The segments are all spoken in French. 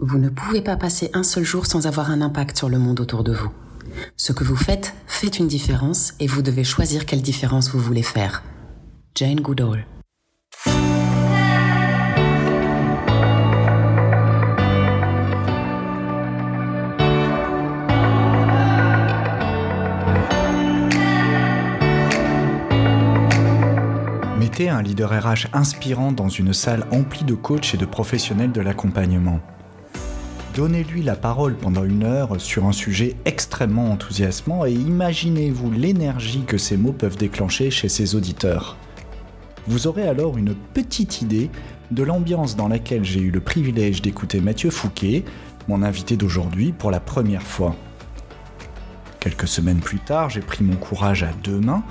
Vous ne pouvez pas passer un seul jour sans avoir un impact sur le monde autour de vous. Ce que vous faites fait une différence et vous devez choisir quelle différence vous voulez faire. Jane Goodall. Mettez un leader RH inspirant dans une salle emplie de coachs et de professionnels de l'accompagnement. Donnez-lui la parole pendant une heure sur un sujet extrêmement enthousiasmant et imaginez-vous l'énergie que ces mots peuvent déclencher chez ses auditeurs. Vous aurez alors une petite idée de l'ambiance dans laquelle j'ai eu le privilège d'écouter Mathieu Fouquet, mon invité d'aujourd'hui, pour la première fois. Quelques semaines plus tard, j'ai pris mon courage à deux mains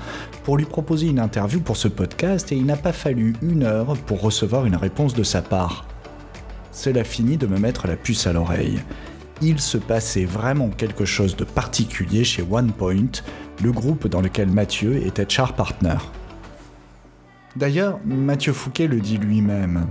pour lui proposer une interview pour ce podcast et il n'a pas fallu une heure pour recevoir une réponse de sa part cela finit de me mettre la puce à l'oreille. Il se passait vraiment quelque chose de particulier chez OnePoint, le groupe dans lequel Mathieu était char partner. D'ailleurs, Mathieu Fouquet le dit lui-même.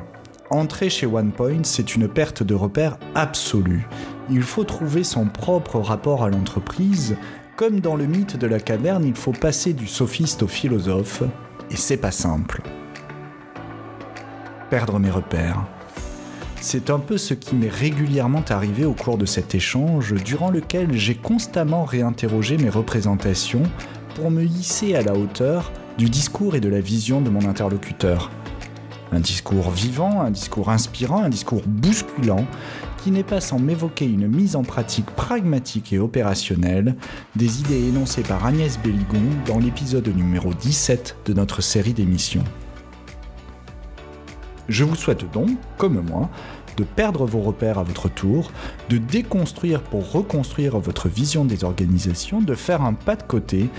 Entrer chez OnePoint, c'est une perte de repère absolue. Il faut trouver son propre rapport à l'entreprise. Comme dans le mythe de la caverne, il faut passer du sophiste au philosophe, et c'est pas simple. Perdre mes repères, c'est un peu ce qui m'est régulièrement arrivé au cours de cet échange, durant lequel j'ai constamment réinterrogé mes représentations pour me hisser à la hauteur du discours et de la vision de mon interlocuteur. Un discours vivant, un discours inspirant, un discours bousculant, qui n'est pas sans m'évoquer une mise en pratique pragmatique et opérationnelle des idées énoncées par Agnès Belligon dans l'épisode numéro 17 de notre série d'émissions. Je vous souhaite donc, comme moi, de perdre vos repères à votre tour, de déconstruire pour reconstruire votre vision des organisations, de faire un pas de côté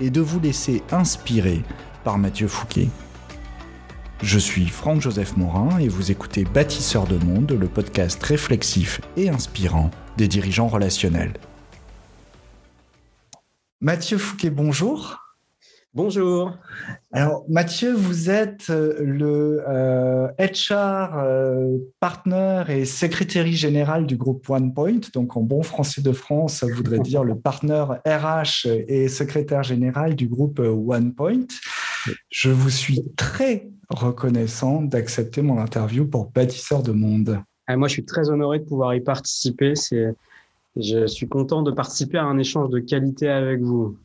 et de vous laisser inspirer par Mathieu Fouquet. Je suis Franck-Joseph Morin et vous écoutez Bâtisseur de Monde, le podcast réflexif et inspirant des dirigeants relationnels. Mathieu Fouquet, bonjour. Bonjour. Alors Mathieu, vous êtes euh, le HR euh, euh, partner et secrétaire général du groupe OnePoint. Donc en bon français de France, ça voudrait dire le partenaire RH et secrétaire général du groupe OnePoint. Je vous suis très reconnaissant d'accepter mon interview pour Bâtisseur de Monde. Ah, moi, je suis très honoré de pouvoir y participer. Je suis content de participer à un échange de qualité avec vous.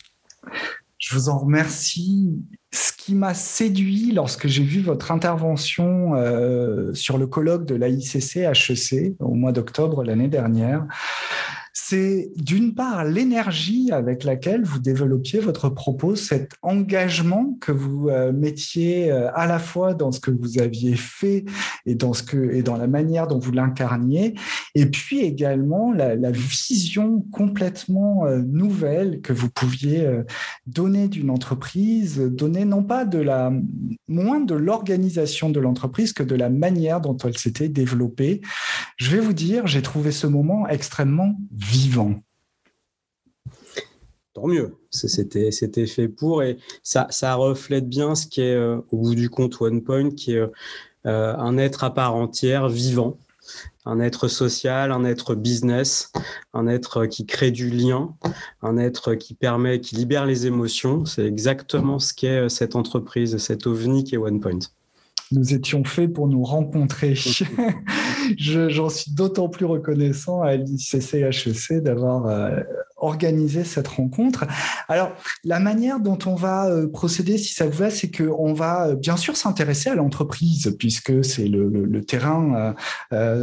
Je vous en remercie. Ce qui m'a séduit lorsque j'ai vu votre intervention euh, sur le colloque de l'AICC HEC au mois d'octobre l'année dernière, c'est d'une part l'énergie avec laquelle vous développiez votre propos, cet engagement que vous euh, mettiez euh, à la fois dans ce que vous aviez fait et dans, la manière dont vous l'incarniez, et puis également la, vision complètement euh, nouvelle que vous pouviez donner d'une entreprise, donner non pas de la, moins de l'organisation de l'entreprise que de la manière dont elle s'était développée. Je vais vous dire, j'ai trouvé ce moment extrêmement vivant. Tant mieux, c'était fait pour et ça, reflète bien ce qui est euh, au bout du compte OnePoint, qui est euh, un être à part entière, vivant, un être social, un être business, un être qui crée du lien, un être qui permet, qui libère les émotions. C'est exactement ce qu'est euh, cette entreprise, cette ovni qui est OnePoint nous étions faits pour nous rencontrer. J'en suis d'autant plus reconnaissant à l'ICCHEC d'avoir euh, organisé cette rencontre. Alors, la manière dont on va euh, procéder, si ça vous va, c'est qu'on va euh, bien sûr s'intéresser à l'entreprise, puisque c'est le, terrain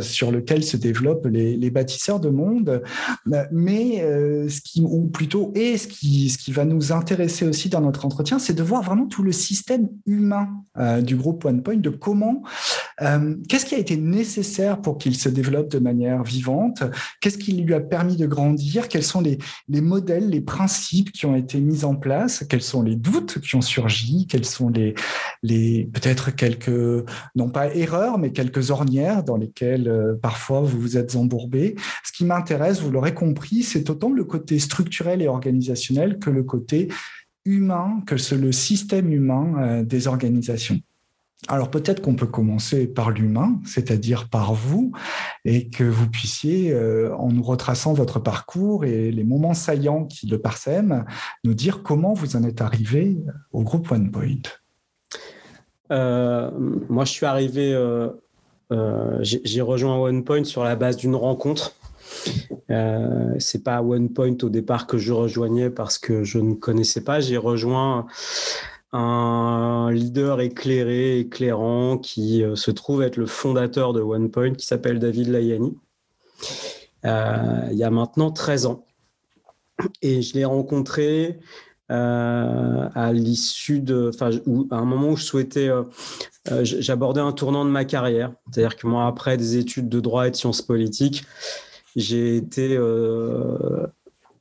sur lequel se développent les, bâtisseurs de monde. Mais ce qui, ou plutôt, et ce qui, ce qui va nous intéresser aussi dans notre entretien, c'est de voir vraiment tout le système humain du groupe OnePoint de comment, euh, qu'est-ce qui a été nécessaire pour qu'il se développe de manière vivante, qu'est-ce qui lui a permis de grandir, quels sont les, modèles, les principes qui ont été mis en place, quels sont les doutes qui ont surgi, quels sont les, les peut-être quelques, non pas erreurs, mais quelques ornières dans lesquelles euh, parfois vous vous êtes embourbé. Ce qui m'intéresse, vous l'aurez compris, c'est autant le côté structurel et organisationnel que le côté humain, que le système humain euh, des organisations. Alors peut-être qu'on peut commencer par l'humain, c'est-à-dire par vous, et que vous puissiez, euh, en nous retraçant votre parcours et les moments saillants qui le parsèment, nous dire comment vous en êtes arrivé au groupe OnePoint. Euh, moi, je suis arrivé, euh, j'ai rejoint OnePoint sur la base d'une rencontre. c'est pas OnePoint au départ que je rejoignais parce que je ne connaissais pas. J'ai rejoint un leader éclairé, éclairant, qui euh, se trouve être le fondateur de OnePoint, qui s'appelle David Layani, euh, il y a maintenant 13 ans. Et je l'ai rencontré euh, à l'issue de, enfin, à un moment où je souhaitais, j'abordais un tournant de ma carrière. C'est-à-dire que moi, après des études de droit et de sciences politiques, j'ai été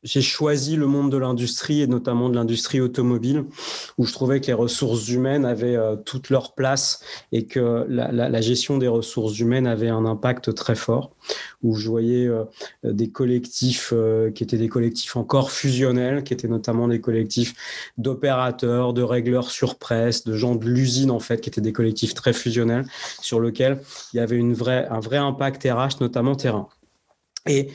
j'ai choisi le monde de l'industrie et notamment de l'industrie automobile, où je trouvais que les ressources humaines avaient euh, toute leur place et que la, gestion des ressources humaines avait un impact très fort, où je voyais euh, des collectifs euh, qui étaient des collectifs encore fusionnels, qui étaient notamment des collectifs d'opérateurs, de régleurs sur presse, de gens de l'usine en fait, qui étaient des collectifs très fusionnels, sur lesquels il y avait un vrai impact RH, notamment terrain. Et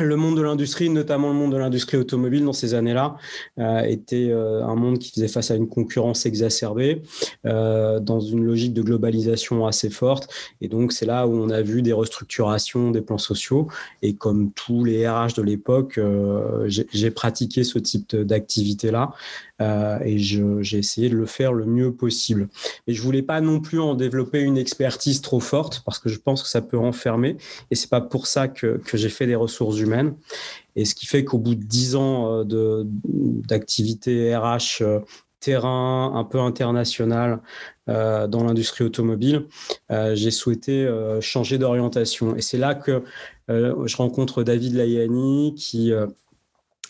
le monde de l'industrie, notamment le monde de l'industrie automobile dans ces années-là, euh, était euh, un monde qui faisait face à une concurrence exacerbée, euh, dans une logique de globalisation assez forte. Et donc, c'est là où on a vu des restructurations des plans sociaux. Et comme tous les RH de l'époque, j'ai pratiqué ce type d'activité-là. Euh, et j'ai essayé de le faire le mieux possible. Mais je voulais pas non plus en développer une expertise trop forte parce que je pense que ça peut enfermer et c'est pas pour ça que, que j'ai fait des ressources humaines. Et ce qui fait qu'au bout de dix ans euh, d'activité RH euh, terrain un peu international dans l'industrie automobile, j'ai souhaité changer d'orientation. Et c'est là que je rencontre David Layani qui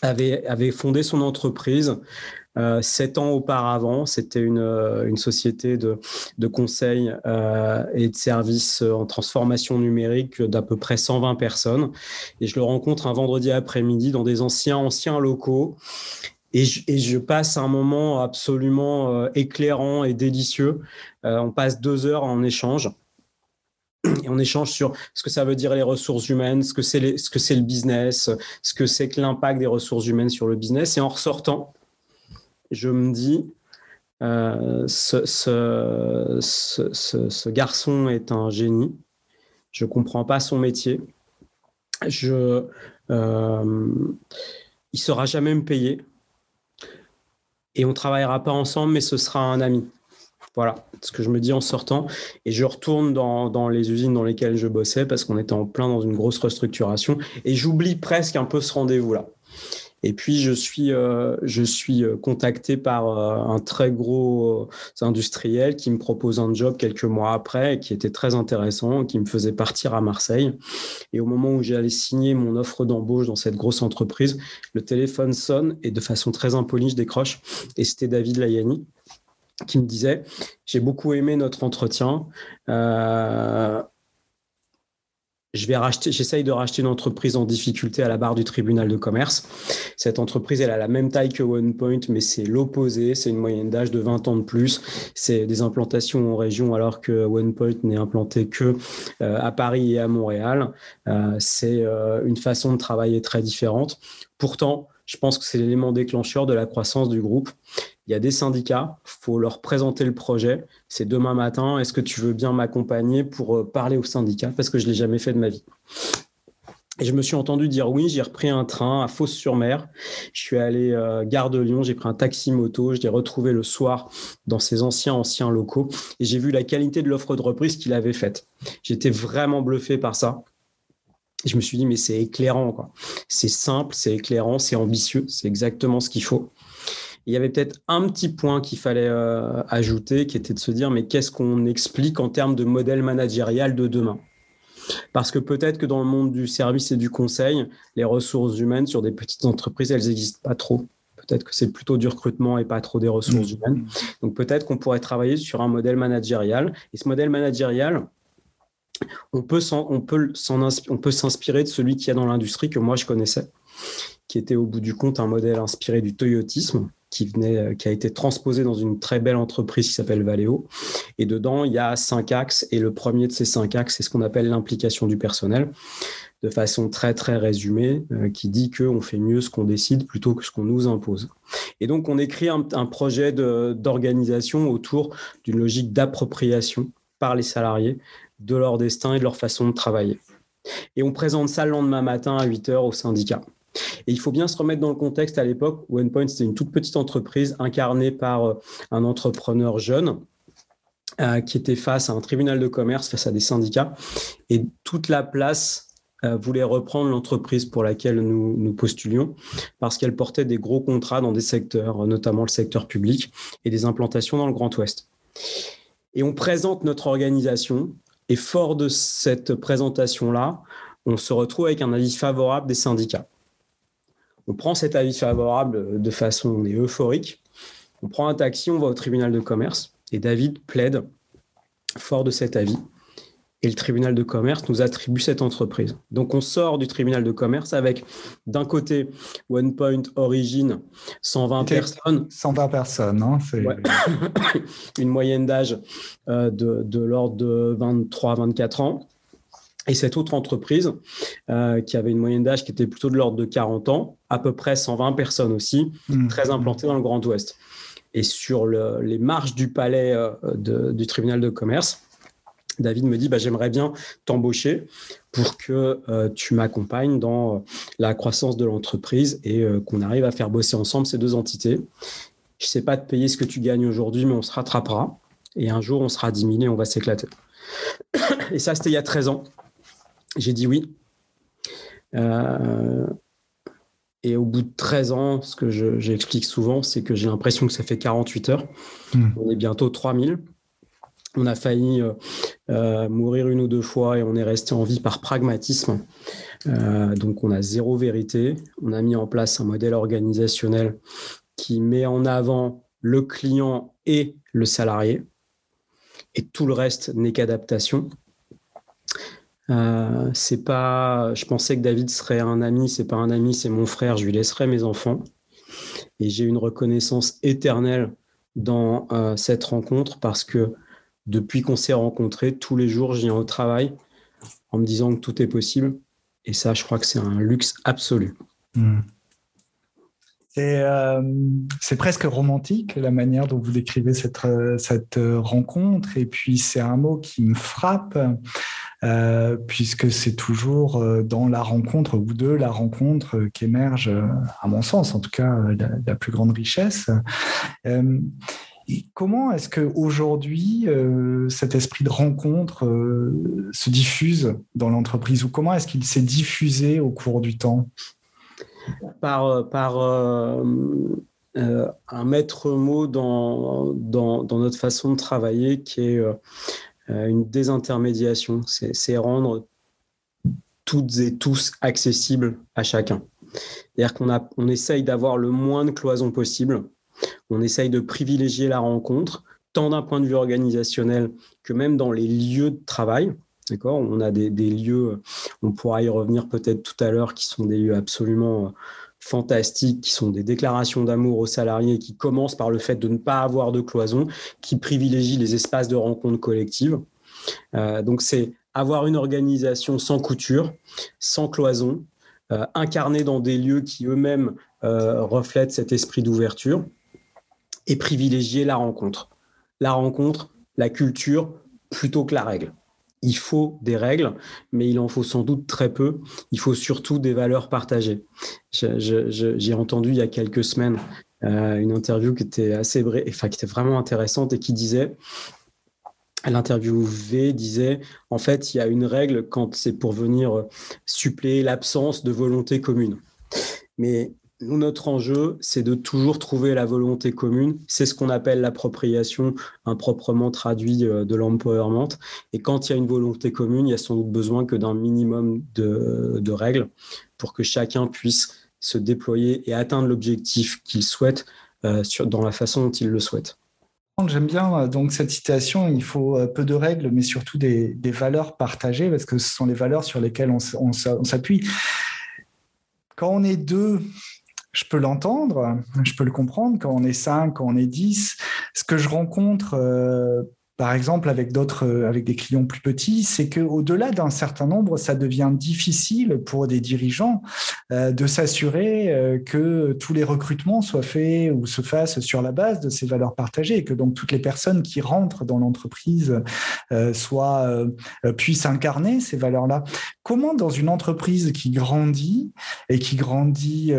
avait, avait fondé son entreprise euh, sept ans auparavant, c'était une, euh, une, société de, de conseil euh, et de services en transformation numérique d'à peu près 120 personnes. Et je le rencontre un vendredi après-midi dans des anciens, anciens locaux. Et je, passe un moment absolument éclairant et délicieux. on passe deux heures en échange. Et on échange sur ce que ça veut dire les ressources humaines, ce que c'est ce que c'est le business, ce que c'est que l'impact des ressources humaines sur le business. Et en ressortant, je me dis, euh, ce, garçon est un génie. Je ne comprends pas son métier. Je, euh, il sera jamais me payer. Et on travaillera pas ensemble, mais ce sera un ami. Voilà ce que je me dis en sortant. Et je retourne dans, dans les usines dans lesquelles je bossais parce qu'on était en plein dans une grosse restructuration. Et j'oublie presque un peu ce rendez-vous-là. Et puis, je suis, euh, euh, contacté par euh, un très gros industriel qui me propose un job quelques mois après, qui était très intéressant, qui me faisait partir à Marseille. Et au moment où j'allais signer mon offre d'embauche dans cette grosse entreprise, le téléphone sonne et de façon très impolie, je décroche. Et c'était David Layani qui me disait, j'ai beaucoup aimé notre entretien. Euh, je vais racheter, j'essaye de racheter une entreprise en difficulté à la barre du tribunal de commerce. Cette entreprise, elle a la même taille que OnePoint, mais c'est l'opposé. C'est une moyenne d'âge de 20 ans de plus. C'est des implantations en région, alors que OnePoint n'est implanté que euh, à Paris et à Montréal. Euh, c'est euh, une façon de travailler très différente. Pourtant, je pense que c'est l'élément déclencheur de la croissance du groupe. Il y a des syndicats, faut leur présenter le projet. C'est demain matin, est-ce que tu veux bien m'accompagner pour euh, parler au syndicat? Parce que je ne l'ai jamais fait de ma vie. Et je me suis entendu dire oui, j'ai repris un train à Fos-sur-Mer. Je suis allé euh, gare de Lyon, j'ai pris un taxi moto, je l'ai retrouvé le soir dans ces anciens anciens locaux et j'ai vu la qualité de l'offre de reprise qu'il avait faite. J'étais vraiment bluffé par ça je me suis dit, mais c'est éclairant. C'est simple, c'est éclairant, c'est ambitieux, c'est exactement ce qu'il faut. Il y avait peut-être un petit point qu'il fallait euh, ajouter, qui était de se dire, mais qu'est-ce qu'on explique en termes de modèle managérial de demain? Parce que peut-être que dans le monde du service et du conseil, les ressources humaines sur des petites entreprises, elles n'existent pas trop. Peut-être que c'est plutôt du recrutement et pas trop des ressources mmh. humaines. Donc peut-être qu'on pourrait travailler sur un modèle managérial. Et ce modèle managérial, on peut s'inspirer de celui qu'il y a dans l'industrie que moi je connaissais, qui était au bout du compte un modèle inspiré du toyotisme, qui, venait, qui a été transposé dans une très belle entreprise qui s'appelle Valeo. Et dedans, il y a cinq axes. Et le premier de ces cinq axes, c'est ce qu'on appelle l'implication du personnel de façon très très résumée, euh, qui dit qu'on fait mieux ce qu'on décide plutôt que ce qu'on nous impose. Et donc on écrit un, projet d'organisation autour d'une logique d'appropriation par les salariés de leur destin et de leur façon de travailler. Et on présente ça le lendemain matin à 8 heures au syndicat. Et il faut bien se remettre dans le contexte à l'époque où OnePoint, c'était une toute petite entreprise incarnée par euh, un entrepreneur jeune euh, qui était face à un tribunal de commerce, face à des syndicats. Et toute la place euh, voulait reprendre l'entreprise pour laquelle nous, nous postulions parce qu'elle portait des gros contrats dans des secteurs, notamment le secteur public et des implantations dans le Grand Ouest. Et on présente notre organisation et fort de cette présentation-là, on se retrouve avec un avis favorable des syndicats. On prend cet avis favorable de façon euphorique. On prend un taxi, on va au tribunal de commerce et David plaide fort de cet avis et le tribunal de commerce nous attribue cette entreprise. Donc on sort du tribunal de commerce avec d'un côté OnePoint Origin 120 personnes. 120 personnes, hein, une moyenne d'âge euh, de, l'ordre de 23-24 ans. Et cette autre entreprise, euh, qui avait une moyenne d'âge qui était plutôt de l'ordre de 40 ans, à peu près 120 personnes aussi, mmh. très implantées dans le Grand Ouest. Et sur les marges du palais euh, du tribunal de commerce, David me dit bah, j'aimerais bien t'embaucher pour que euh, tu m'accompagnes dans la croissance de l'entreprise et qu'on arrive à faire bosser ensemble ces deux entités. Je ne sais pas te payer ce que tu gagnes aujourd'hui, mais on se rattrapera. Et un jour, on sera 10 000 et on va s'éclater. Et ça, c'était il y a 13 ans. J'ai dit oui. et au bout de 13 ans, ce que j'explique souvent, c'est que j'ai l'impression que ça fait 48 heures. Hmm. On est bientôt 3000. On a failli euh, euh, mourir une ou deux fois et on est resté en vie par pragmatisme. Euh, donc on a zéro vérité. On a mis en place un modèle organisationnel qui met en avant le client et le salarié. Et tout le reste n'est qu'adaptation. C'est pas. Je pensais que David serait un ami. C'est pas un ami, c'est mon frère. Je lui laisserai mes enfants. Et j'ai une reconnaissance éternelle dans cette rencontre parce que depuis qu'on s'est rencontrés, tous les jours, je viens au travail en me disant que tout est possible. Et ça, je crois que c'est un luxe absolu. Euh, c'est presque romantique la manière dont vous décrivez cette, euh, cette rencontre. Et puis, c'est un mot qui me frappe, euh, puisque c'est toujours dans la rencontre ou de la rencontre qu'émerge, à mon sens en tout cas, la, plus grande richesse. Comment est-ce qu'aujourd'hui, euh, cet esprit de rencontre euh, se diffuse dans l'entreprise? Ou comment est-ce qu'il s'est diffusé au cours du temps? Par, euh, un maître mot dans, notre façon de travailler qui est une désintermédiation. C'est rendre toutes et tous accessibles à chacun. C'est-à-dire qu'on on essaye d'avoir le moins de cloisons possible on essaye de privilégier la rencontre, tant d'un point de vue organisationnel que même dans les lieux de travail. On a des, lieux, on pourra y revenir peut-être tout à l'heure, qui sont des lieux absolument euh, fantastiques, qui sont des déclarations d'amour aux salariés, qui commencent par le fait de ne pas avoir de cloison, qui privilégient les espaces de rencontre collective. Euh, donc c'est avoir une organisation sans couture, sans cloison, euh, incarnée dans des lieux qui eux-mêmes reflètent cet esprit d'ouverture et privilégier la rencontre. La rencontre, la culture, plutôt que la règle. Il faut des règles, mais il en faut sans doute très peu. Il faut surtout des valeurs partagées. J'ai entendu il y a quelques semaines euh, une interview qui était assez enfin, qui était vraiment intéressante et qui disait L'interview V disait en fait, il y a une règle quand c'est pour venir suppléer l'absence de volonté commune. Mais notre enjeu, c'est de toujours trouver la volonté commune. C'est ce qu'on appelle l'appropriation, improprement traduit euh, de l'empowerment. Et quand il y a une volonté commune, il y a sans doute besoin que d'un minimum de, règles pour que chacun puisse se déployer et atteindre l'objectif qu'il souhaite euh, dans la façon dont il le souhaite. J'aime bien euh, donc cette citation. Il faut peu de règles, mais surtout des, valeurs partagées, parce que ce sont les valeurs sur lesquelles on s'appuie. Quand on est deux je peux l'entendre, je peux le comprendre quand on est 5, quand on est 10. Ce que je rencontre euh, par exemple, avec d'autres, euh, avec des clients plus petits, c'est que au-delà d'un certain nombre, ça devient difficile pour des dirigeants euh, de s'assurer euh, que tous les recrutements soient faits ou se fassent sur la base de ces valeurs partagées et que donc toutes les personnes qui rentrent dans l'entreprise soient puissent incarner ces valeurs-là. Comment dans une entreprise qui grandit et qui grandit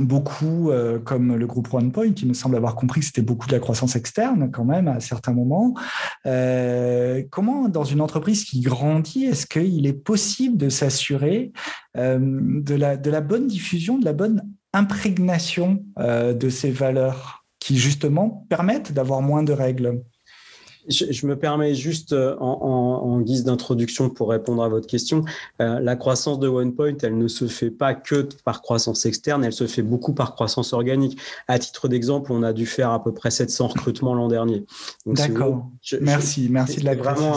beaucoup, euh, comme le groupe OnePoint, qui me semble avoir compris que c'était beaucoup de la croissance externe quand même à certains moments. Euh, comment, dans une entreprise qui grandit, est-ce qu'il est possible de s'assurer euh, de, la, de la bonne diffusion, de la bonne imprégnation de ces valeurs qui justement permettent d'avoir moins de règles? Je, me permets juste euh, en, guise d'introduction pour répondre à votre question. Euh, la croissance de OnePoint, elle ne se fait pas que par croissance externe, elle se fait beaucoup par croissance organique. À titre d'exemple, on a dû faire à peu près 700 recrutements l'an dernier. D'accord. merci, merci de la vraiment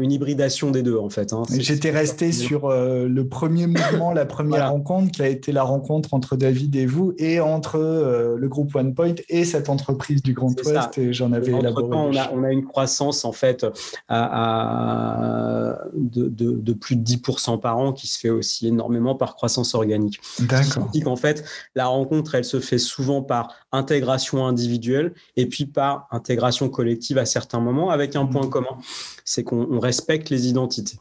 une hybridation des deux en fait. Hein. J'étais resté sur euh, le premier mouvement, la première rencontre qui a été la rencontre entre David et vous et entre le groupe OnePoint et cette entreprise du Grand Ouest et j'en avais élaboré. On a, on a une croissance en fait à, de, plus de 10% par an qui se fait aussi énormément par croissance organique. D'accord. En fait, la rencontre, elle se fait souvent par intégration individuelle et puis par intégration collective à certains moments avec un point mmh. commun, c'est qu'on respecte les identités.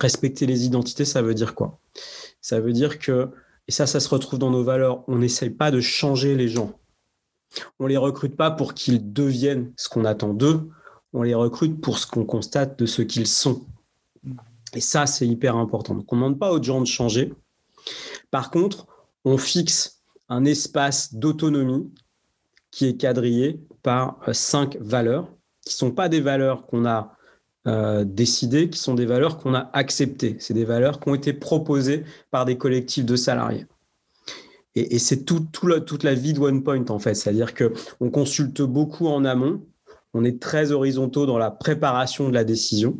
Respecter les identités, ça veut dire quoi? Ça veut dire que, et ça, ça se retrouve dans nos valeurs, on n'essaye pas de changer les gens on les recrute pas pour qu'ils deviennent ce qu'on attend d'eux, on les recrute pour ce qu'on constate de ce qu'ils sont. Et ça, c'est hyper important. On ne demande pas aux gens de changer. Par contre, on fixe un espace d'autonomie qui est quadrillé par euh, cinq valeurs, qui ne sont pas des valeurs qu'on a euh, décidées, qui sont des valeurs qu'on a acceptées. C'est des valeurs qui ont été proposées par des collectifs de salariés. Et, c'est tout, toute la vie de OnePoint, en fait. C'est-à-dire qu'on consulte beaucoup en amont. On est très horizontaux dans la préparation de la décision.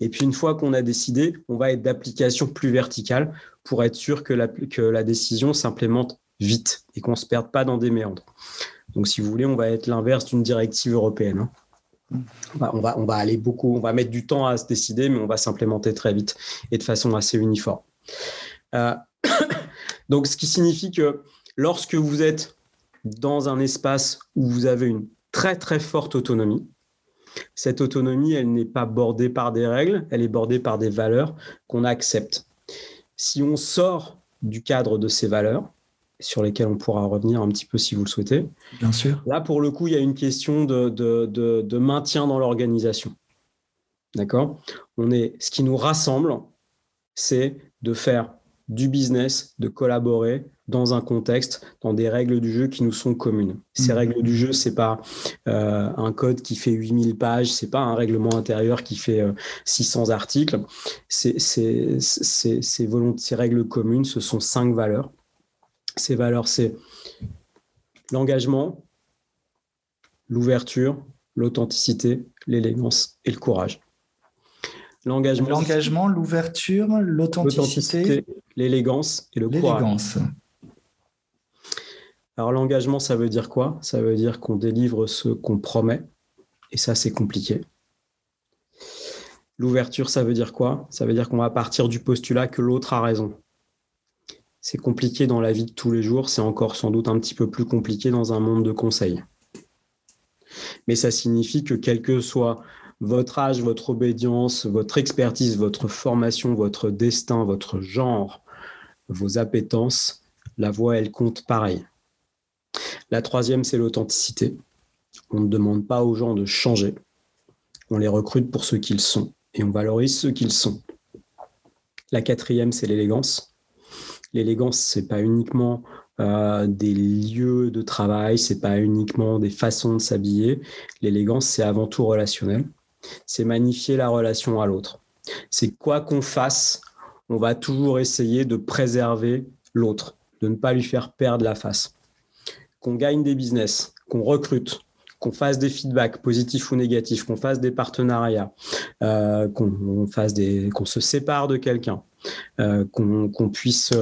Et puis, une fois qu'on a décidé, on va être d'application plus verticale pour être sûr que la, que la décision s'implémente vite et qu'on ne se perde pas dans des méandres. Donc, si vous voulez, on va être l'inverse d'une directive européenne. Hein. On, va, on va aller beaucoup, on va mettre du temps à se décider, mais on va s'implémenter très vite et de façon assez uniforme. Euh, donc, ce qui signifie que lorsque vous êtes dans un espace où vous avez une très très forte autonomie, cette autonomie, elle n'est pas bordée par des règles, elle est bordée par des valeurs qu'on accepte. Si on sort du cadre de ces valeurs, sur lesquelles on pourra revenir un petit peu si vous le souhaitez. Bien sûr. Là, pour le coup, il y a une question de, de maintien dans l'organisation. D'accord? On est, ce qui nous rassemble, c'est de faire du business, de collaborer dans un contexte, dans des règles du jeu qui nous sont communes. Ces mhm. règles du jeu, c'est pas euh, un code qui fait 8000 pages, c'est pas un règlement intérieur qui fait 600 euh, articles. C'est, c'est, c'est, ces règles communes, ce sont cinq valeurs. Ces valeurs, c'est l'engagement, l'ouverture, l'authenticité, l'élégance et le courage. L'engagement, l'ouverture, l'authenticité, l'élégance et le courage. Alors l'engagement, ça veut dire quoi? Ça veut dire qu'on délivre ce qu'on promet, et ça c'est compliqué. L'ouverture, ça veut dire quoi? Ça veut dire qu'on va partir du postulat que l'autre a raison. C'est compliqué dans la vie de tous les jours, c'est encore sans doute un petit peu plus compliqué dans un monde de conseils. Mais ça signifie que quel que soit votre âge, votre obédience, votre expertise, votre formation, votre destin, votre genre, vos appétences, la voix, elle compte pareil. La troisième, c'est l'authenticité. On ne demande pas aux gens de changer. On les recrute pour ce qu'ils sont et on valorise ce qu'ils sont. La quatrième, c'est l'élégance. L'élégance, c'est pas uniquement euh, des lieux de travail, c'est pas uniquement des façons de s'habiller. L'élégance, c'est avant tout relationnel c'est magnifier la relation à l'autre. C'est quoi qu'on fasse, on va toujours essayer de préserver l'autre, de ne pas lui faire perdre la face. Qu'on gagne des business, qu'on recrute, qu'on fasse des feedbacks positifs ou négatifs, qu'on fasse des partenariats, euh, qu'on se sépare de quelqu'un. qu'on puisse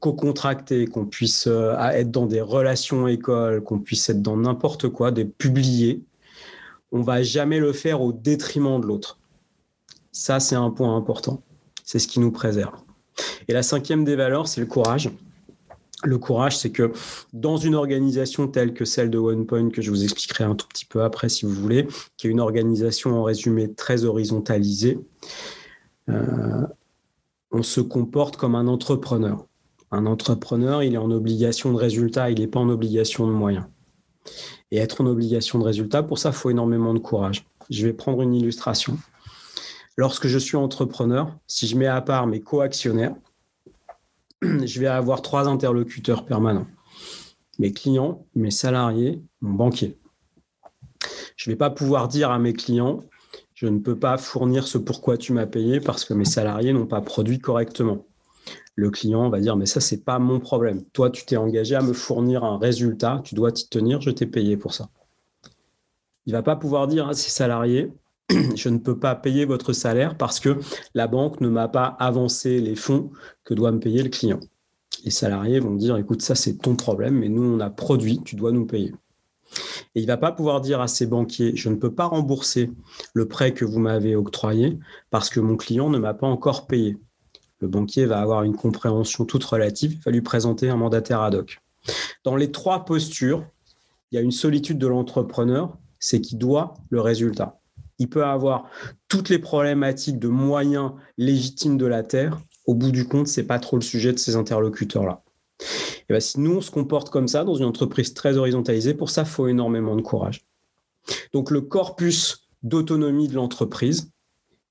co-contracter, qu'on puisse être dans des relations écoles, qu'on puisse être dans n'importe quoi, des publiés, on va jamais le faire au détriment de l'autre. Ça, c'est un point important. C'est ce qui nous préserve. Et la cinquième des valeurs, c'est le courage. Le courage, c'est que dans une organisation telle que celle de OnePoint, que je vous expliquerai un tout petit peu après si vous voulez, qui est une organisation en résumé très horizontalisée, euh, on se comporte comme un entrepreneur. Un entrepreneur, il est en obligation de résultat, il n'est pas en obligation de moyens. Et être en obligation de résultat, pour ça, il faut énormément de courage. Je vais prendre une illustration. Lorsque je suis entrepreneur, si je mets à part mes co-actionnaires, je vais avoir trois interlocuteurs permanents. Mes clients, mes salariés, mon banquier. Je ne vais pas pouvoir dire à mes clients, je ne peux pas fournir ce pourquoi tu m'as payé parce que mes salariés n'ont pas produit correctement. Le client va dire, mais ça, c'est pas mon problème. Toi, tu t'es engagé à me fournir un résultat, tu dois t'y tenir, je t'ai payé pour ça. Il va pas pouvoir dire à ses salariés, je ne peux pas payer votre salaire parce que la banque ne m'a pas avancé les fonds que doit me payer le client. Les salariés vont dire, écoute, ça c'est ton problème, mais nous on a produit, tu dois nous payer. Et il ne va pas pouvoir dire à ses banquiers, je ne peux pas rembourser le prêt que vous m'avez octroyé parce que mon client ne m'a pas encore payé. Le banquier va avoir une compréhension toute relative, il va lui présenter un mandataire ad hoc. Dans les trois postures, il y a une solitude de l'entrepreneur, c'est qu'il doit le résultat il peut avoir toutes les problématiques de moyens légitimes de la Terre. Au bout du compte, ce n'est pas trop le sujet de ces interlocuteurs-là. Et bien, si nous, on se comporte comme ça dans une entreprise très horizontalisée, pour ça, il faut énormément de courage. Donc, le corpus d'autonomie de l'entreprise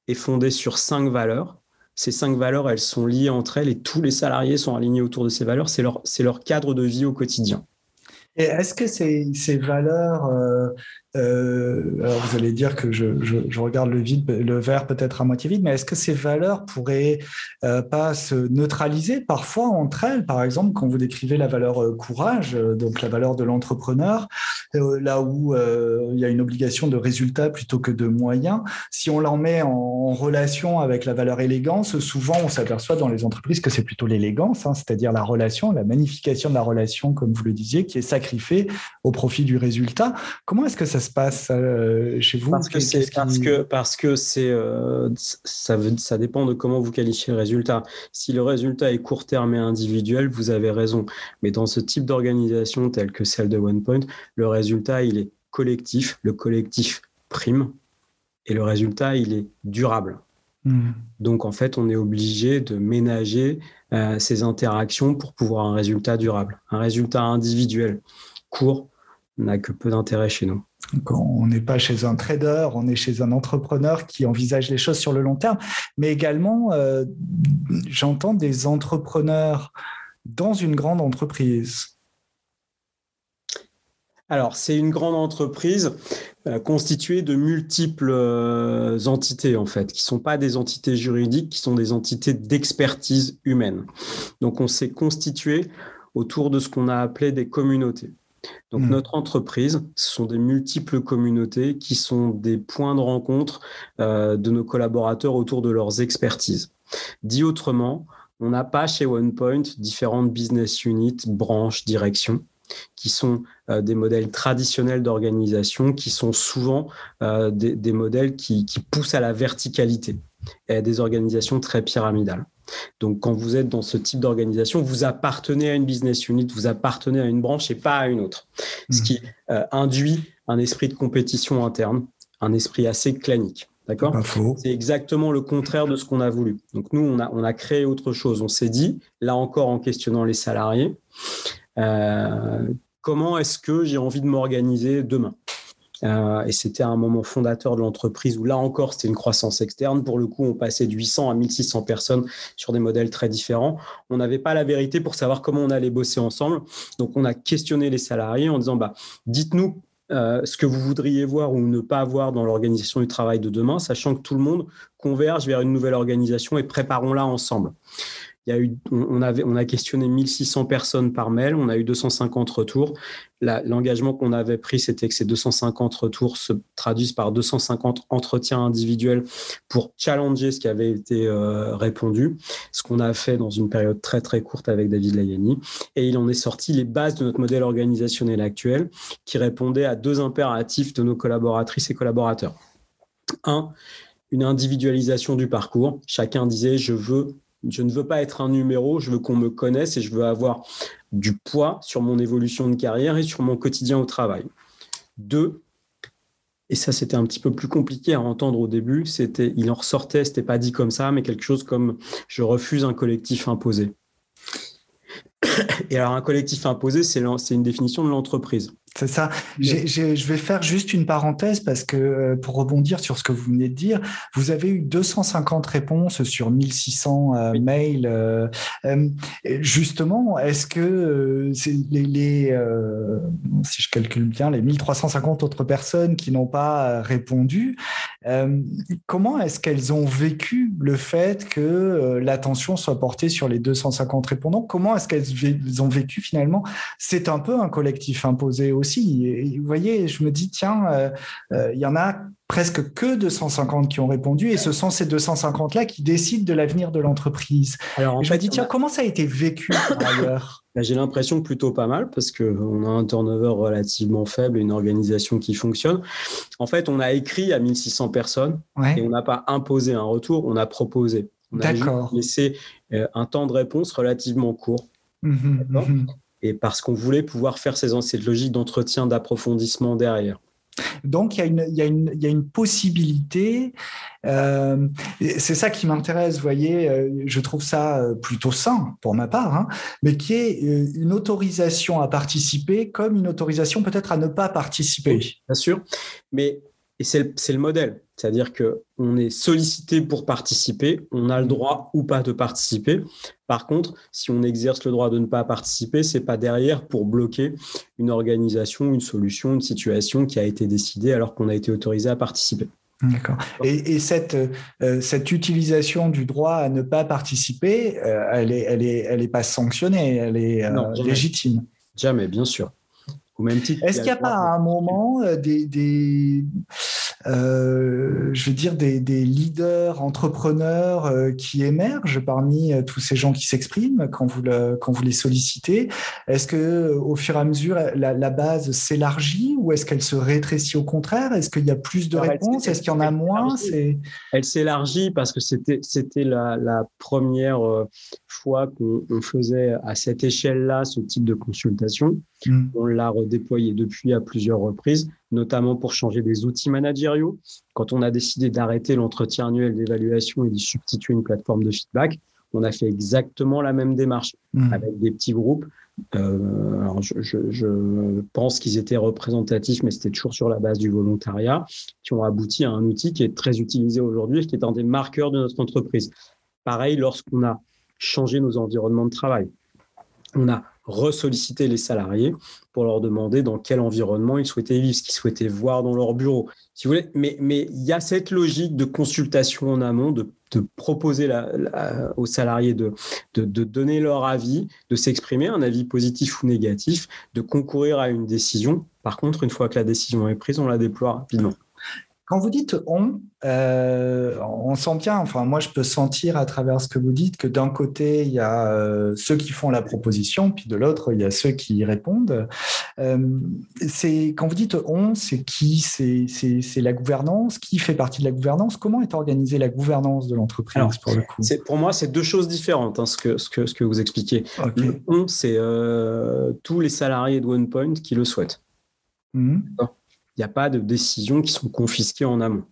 est fondé sur cinq valeurs. Ces cinq valeurs, elles sont liées entre elles et tous les salariés sont alignés autour de ces valeurs. C'est leur, leur cadre de vie au quotidien. Et est-ce que ces, ces valeurs euh, euh, alors vous allez dire que je, je, regarde le vide, le verre peut-être à moitié vide, mais est-ce que ces valeurs pourraient euh, pas se neutraliser parfois entre elles? Par exemple, quand vous décrivez la valeur euh, courage, donc la valeur de l'entrepreneur, là où il y a une obligation de résultat plutôt que de moyens, si on l'en met en, en, relation avec la valeur élégance, souvent on s'aperçoit dans les entreprises que c'est plutôt l'élégance, hein, c'est-à-dire la relation, la magnification de la relation, comme vous le disiez, qui est sacrifiée au profit du résultat. Comment est-ce que ça se passe euh, chez vous Parce que c'est parce que parce que c'est euh, ça veut, ça dépend de comment vous qualifiez le résultat. Si le résultat est court terme et individuel, vous avez raison. Mais dans ce type d'organisation telle que celle de OnePoint, le résultat il est collectif. Le collectif prime et le résultat il est durable. Mmh. Donc en fait, on est obligé de ménager euh, ces interactions pour pouvoir un résultat durable. Un résultat individuel court n'a que peu d'intérêt chez nous on n'est pas chez un trader, on est chez un entrepreneur qui envisage les choses sur le long terme, mais également, euh, j'entends des entrepreneurs dans une grande entreprise. Alors, c'est une grande entreprise euh, constituée de multiples euh, entités, en fait, qui ne sont pas des entités juridiques, qui sont des entités d'expertise humaine. Donc, on s'est constitué autour de ce qu'on a appelé des communautés. Donc mmh. notre entreprise, ce sont des multiples communautés qui sont des points de rencontre euh, de nos collaborateurs autour de leurs expertises. Dit autrement, on n'a pas chez OnePoint différentes business units, branches, directions qui sont euh, des modèles traditionnels d'organisation, qui sont souvent euh, des, des, modèles qui, qui poussent à la verticalité et à des organisations très pyramidales. Donc, quand vous êtes dans ce type d'organisation, vous appartenez à une business unit, vous appartenez à une branche et pas à une autre. Ce mmh. qui euh, induit un esprit de compétition interne, un esprit assez clanique. D'accord? C'est exactement le contraire de ce qu'on a voulu. Donc, nous, on a, on a créé autre chose. On s'est dit, là encore en questionnant les salariés, euh, comment est-ce que j'ai envie de m'organiser demain? Euh, et c'était un moment fondateur de l'entreprise où là encore, c'était une croissance externe. Pour le coup, on passait de 800 à 1600 personnes sur des modèles très différents. On n'avait pas la vérité pour savoir comment on allait bosser ensemble. Donc, on a questionné les salariés en disant, bah, dites-nous euh, ce que vous voudriez voir ou ne pas voir dans l'organisation du travail de demain, sachant que tout le monde converge vers une nouvelle organisation et préparons-la ensemble. On, avait, on a questionné 1600 personnes par mail, on a eu 250 retours. L'engagement qu'on avait pris, c'était que ces 250 retours se traduisent par 250 entretiens individuels pour challenger ce qui avait été euh, répondu, ce qu'on a fait dans une période très très courte avec David Layani. Et il en est sorti les bases de notre modèle organisationnel actuel qui répondait à deux impératifs de nos collaboratrices et collaborateurs. Un, une individualisation du parcours. Chacun disait je veux je ne veux pas être un numéro, je veux qu'on me connaisse et je veux avoir du poids sur mon évolution de carrière et sur mon quotidien au travail. Deux, et ça c'était un petit peu plus compliqué à entendre au début, c'était il en ressortait, c'était pas dit comme ça, mais quelque chose comme je refuse un collectif imposé. Et alors un collectif imposé, c'est une définition de l'entreprise. C'est ça. je vais faire juste une parenthèse parce que euh, pour rebondir sur ce que vous venez de dire, vous avez eu 250 réponses sur 1600 euh, mails. Euh, justement, est-ce que les, les si je calcule bien, les 1350 autres personnes qui n'ont pas répondu, comment est-ce qu'elles ont vécu le fait que l'attention soit portée sur les 250 répondants? Comment est-ce qu'elles ont vécu finalement? C'est un peu un collectif imposé aussi. vous voyez, je me dis, tiens, euh, euh, il y en a presque que 250 qui ont répondu et ce sont ces 250-là qui décident de l'avenir de l'entreprise. Alors, je me dis, tiens, comment ça a été vécu ailleurs? Bah, J'ai l'impression plutôt pas mal parce qu'on a un turnover relativement faible et une organisation qui fonctionne. En fait, on a écrit à 1600 personnes et on n'a pas imposé un retour, on a proposé. On a laissé euh, un temps de réponse relativement court. Mmh mmh et parce qu'on voulait pouvoir faire ces, cette logique d'entretien, d'approfondissement derrière. Donc, il y, a une, il, y a une, il y a une possibilité, euh, c'est ça qui m'intéresse, vous voyez, euh, je trouve ça euh, plutôt sain pour ma part, hein, mais qui est une autorisation à participer comme une autorisation peut-être à ne pas participer. bien sûr, mais c'est le, modèle. C'est-à-dire qu'on est sollicité pour participer, on a le droit ou pas de participer. Par contre, si on exerce le droit de ne pas participer, c'est pas derrière pour bloquer une organisation, une solution, une situation qui a été décidée alors qu'on a été autorisé à participer. D'accord. Et, cette, euh, cette utilisation du droit à ne pas participer, euh, elle n'est elle est, elle est pas sanctionnée, elle est euh, légitime. Jamais, bien sûr. Est-ce qu'il n'y a pas à un moment des, je veux dire, des, leaders entrepreneurs euh, qui émergent parmi tous ces gens qui s'expriment quand vous, quand vous les sollicitez. Est-ce que au fur et à mesure, la, base s'élargit ou est-ce qu'elle se rétrécit au contraire? Est-ce qu'il y a plus de réponses? Est-ce qu'il y en a moins? Elle s'élargit. Parce que c'était la, la première fois qu'on faisait à cette échelle-là ce type de consultation. Mm. On l'a redéployé depuis à plusieurs reprises, notamment pour changer des outils managériaux. Quand on a décidé d'arrêter l'entretien annuel d'évaluation et d'y substituer une plateforme de feedback, on a fait exactement la même démarche mm. avec des petits groupes. Euh, alors je, je, pense qu'ils étaient représentatifs, mais c'était toujours sur la base du volontariat, qui ont abouti à un outil qui est très utilisé aujourd'hui et qui est un des marqueurs de notre entreprise. Pareil, lorsqu'on a changé nos environnements de travail, on a ressolliciter les salariés pour leur demander dans quel environnement ils souhaitaient vivre, ce qu'ils souhaitaient voir dans leur bureau. Mais, il y a cette logique de consultation en amont, de, proposer aux salariés de, donner leur avis, de s'exprimer, un avis positif ou négatif, de concourir à une décision. Par contre, une fois que la décision est prise, on la déploie rapidement. Quand vous dites on, euh, on sent bien, enfin moi je peux sentir à travers ce que vous dites que d'un côté il y a euh, ceux qui font la proposition, puis de l'autre il y a ceux qui y répondent. Euh, c'est quand vous dites on, c'est qui? C'est la gouvernance? Qui fait partie de la gouvernance? Comment est organisée la gouvernance de l'entreprise pour le coup? Pour moi c'est deux choses différentes, hein, ce, que, ce, que, ce que vous expliquez. Le on, c'est tous les salariés de OnePoint qui le souhaitent. Mmh. Il n'y a pas de décisions qui sont confisquées en amont.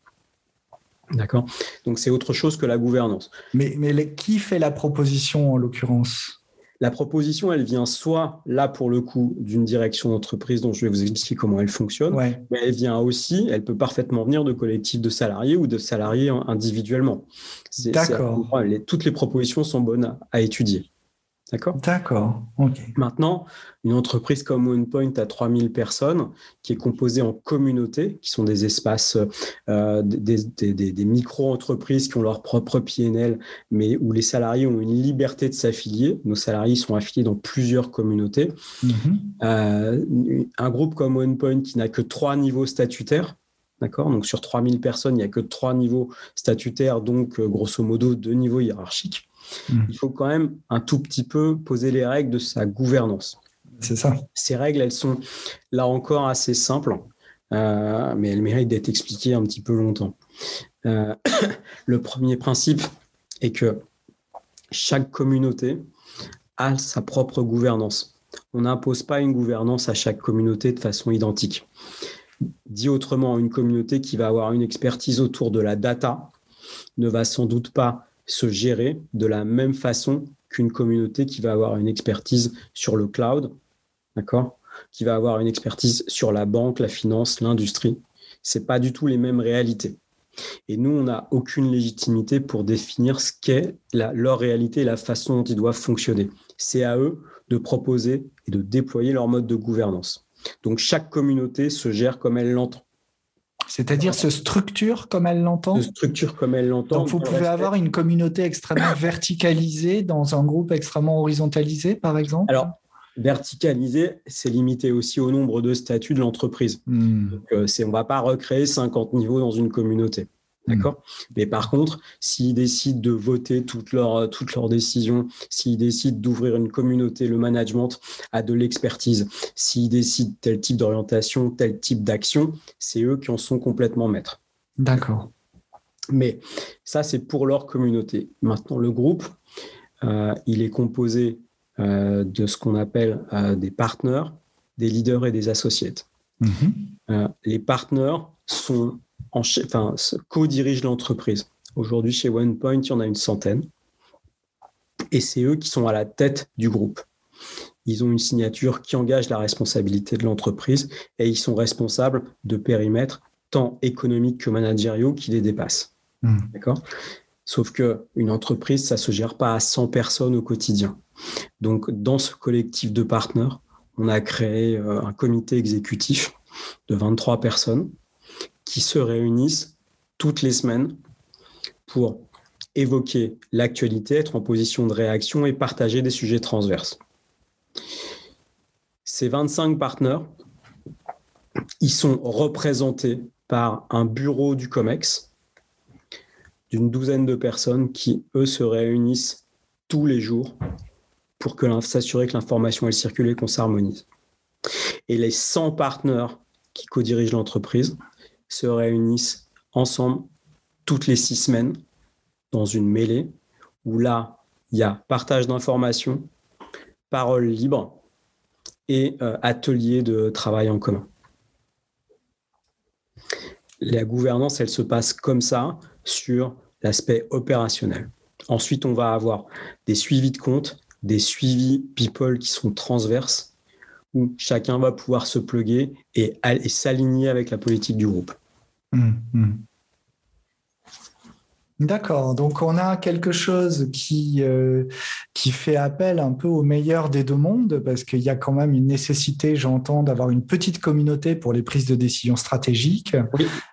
D'accord? Donc c'est autre chose que la gouvernance. Mais, mais qui fait la proposition en l'occurrence? La proposition, elle vient soit là pour le coup d'une direction d'entreprise dont je vais vous expliquer comment elle fonctionne, mais elle vient aussi, elle peut parfaitement venir de collectifs de salariés ou de salariés individuellement. D'accord. Toutes les propositions sont bonnes à étudier. D'accord D'accord. Maintenant, une entreprise comme OnePoint a 3000 personnes, qui est composée en communautés, qui sont des espaces, euh, des, micro-entreprises qui ont leur propre PNL, mais où les salariés ont une liberté de s'affilier. Nos salariés sont affiliés dans plusieurs communautés. Mm-hmm. Euh, un groupe comme OnePoint qui n'a que trois niveaux statutaires, D'accord? Donc sur 3000 personnes, il n'y a que trois niveaux statutaires, donc euh, grosso modo deux niveaux hiérarchiques. Hmm. Il faut quand même un tout petit peu poser les règles de sa gouvernance. C'est ça. Ces règles, elles sont là encore assez simples, euh, mais elles méritent d'être expliquées un petit peu longtemps. Euh, le premier principe est que chaque communauté a sa propre gouvernance. On n'impose pas une gouvernance à chaque communauté de façon identique. Dit autrement, une communauté qui va avoir une expertise autour de la data ne va sans doute pas se gérer de la même façon qu'une communauté qui va avoir une expertise sur le cloud, d'accord? Qui va avoir une expertise sur la banque, la finance, l'industrie. C'est pas du tout les mêmes réalités. Et nous, on n'a aucune légitimité pour définir ce qu'est leur réalité et la façon dont ils doivent fonctionner. C'est à eux de proposer et de déployer leur mode de gouvernance. Donc chaque communauté se gère comme elle l'entend. C'est-à-dire se structure comme elle l'entend Se structure comme elle l'entend. Donc vous pouvez avoir une communauté extrêmement verticalisée dans un groupe extrêmement horizontalisé, par exemple Alors, verticalisé, c'est limité aussi au nombre de statuts de l'entreprise. Hmm. Euh, on ne va pas recréer 50 niveaux dans une communauté. Hmm. D'accord? Mais par contre, s'ils décident de voter toutes leurs, toutes leurs décisions, s'ils décident d'ouvrir une communauté, le management a de l'expertise. S'ils décident tel type d'orientation, tel type d'action, c'est eux qui en sont complètement maîtres. D'accord. Mais ça, c'est pour leur communauté. Maintenant, le groupe, euh, il est composé euh, de ce qu'on appelle euh, des partenaires, des leaders et des associates. Mm-hmm. les partenaires sont enfin, co-dirigent l'entreprise. Aujourd'hui, chez OnePoint, il y en a une centaine. Et c'est eux qui sont à la tête du groupe. Ils ont une signature qui engage la responsabilité de l'entreprise et ils sont responsables de périmètres tant économiques que managériaux qui les dépassent. Hmm. D'accord? Sauf qu'une entreprise, ça ne se gère pas à 100 personnes au quotidien. Donc, dans ce collectif de partenaires, on a créé euh, un comité exécutif de 23 personnes qui se réunissent toutes les semaines pour évoquer l'actualité, être en position de réaction et partager des sujets transverses. Ces 25 partenaires, ils sont représentés par un bureau du COMEX d'une douzaine de personnes qui, eux, se réunissent tous les jours pour s'assurer que l'information elle circule et qu'on s'harmonise. Et les 100 partenaires qui co-dirigent l'entreprise, se réunissent ensemble toutes les six semaines dans une mêlée où là, il y a partage d'informations, parole libre et euh, atelier de travail en commun. La gouvernance, elle se passe comme ça sur l'aspect opérationnel. Ensuite, on va avoir des suivis de compte, des suivis people qui sont transverses où chacun va pouvoir se pluguer et, s'aligner avec la politique du groupe. Hum, hum. D'accord, donc on a quelque chose qui, euh, qui fait appel un peu au meilleur des deux mondes, parce qu'il y a quand même une nécessité, j'entends, d'avoir une petite communauté pour les prises de décision stratégiques.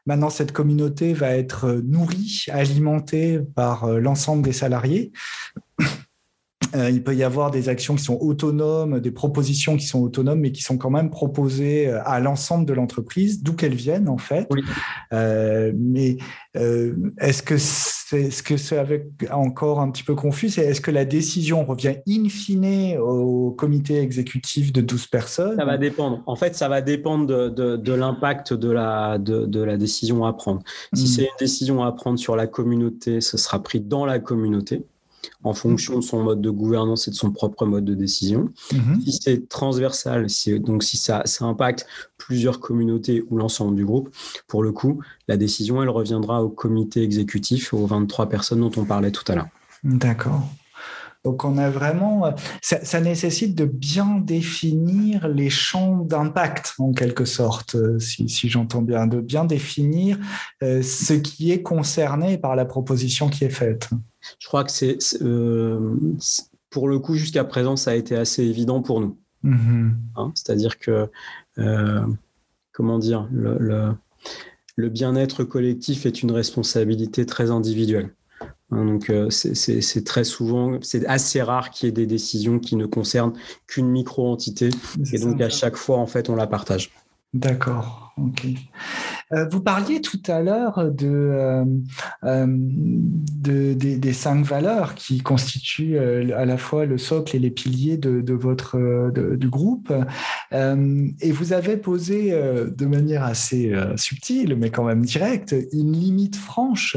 Maintenant, cette communauté va être nourrie, alimentée par euh, l'ensemble des salariés. Euh, il peut y avoir des actions qui sont autonomes, des propositions qui sont autonomes, mais qui sont quand même proposées euh, à l'ensemble de l'entreprise, d'où qu'elles viennent en fait. Euh, mais est-ce que c'est ce que c'est avec encore un petit peu confus C'est est-ce que la décision revient in fine au comité exécutif de 12 personnes? Ça va dépendre. En fait, ça va dépendre de, de, l'impact de la, de, de, la décision à prendre. Si hmm. c'est une décision à prendre sur la communauté, ce sera pris dans la communauté en fonction de son mode de gouvernance et de son propre mode de décision. Mhm. Si c'est transversal, donc si ça, ça impacte plusieurs communautés ou l'ensemble du groupe, pour le coup, la décision, elle reviendra au comité exécutif, aux 23 personnes dont on parlait tout à l'heure. D'accord. Donc on a vraiment, ça, nécessite de bien définir les champs d'impact en quelque sorte, euh, si, j'entends bien, de bien définir euh, ce qui est concerné par la proposition qui est faite. Je crois que c'est euh, pour le coup, jusqu'à présent, ça a été assez évident pour nous. Mm-hmm. Hein, c'est-à-dire que, comment dire, le, le bien-être collectif est une responsabilité très individuelle. Hein, donc c'est très souvent, c'est assez rare qu'il y ait des décisions qui ne concernent qu'une micro-entité. Et donc à chaque fois, en fait, on la partage. D'accord. Ok. Euh, vous parliez tout à l'heure euh, euh, des cinq valeurs qui constituent à la fois le socle et les piliers de, votre du groupe. et vous avez posé de manière assez subtile, mais quand même directe, une limite franche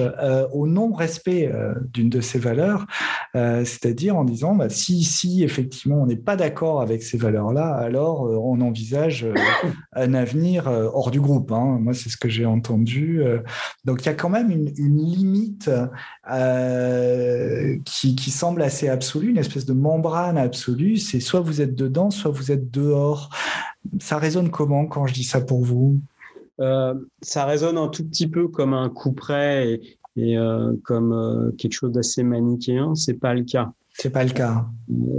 au non-respect d'une de ces valeurs, c'est-à-dire en disant bah, si, si effectivement on n'est pas d'accord avec ces valeurs-là, alors on envisage un avenir hors du groupe. Hein. Moi, c'est ce que j'ai entendu. Euh. Donc, il y a quand même une, limite euh, qui, semble assez absolue, une espèce de membrane absolue. C'est soit vous êtes dedans, soit vous êtes dehors. Ça résonne comment quand je dis ça pour vous? Euh, Ça résonne un tout petit peu comme un coup près et, comme quelque chose d'assez manichéen. C'est pas le cas. C'est pas le cas.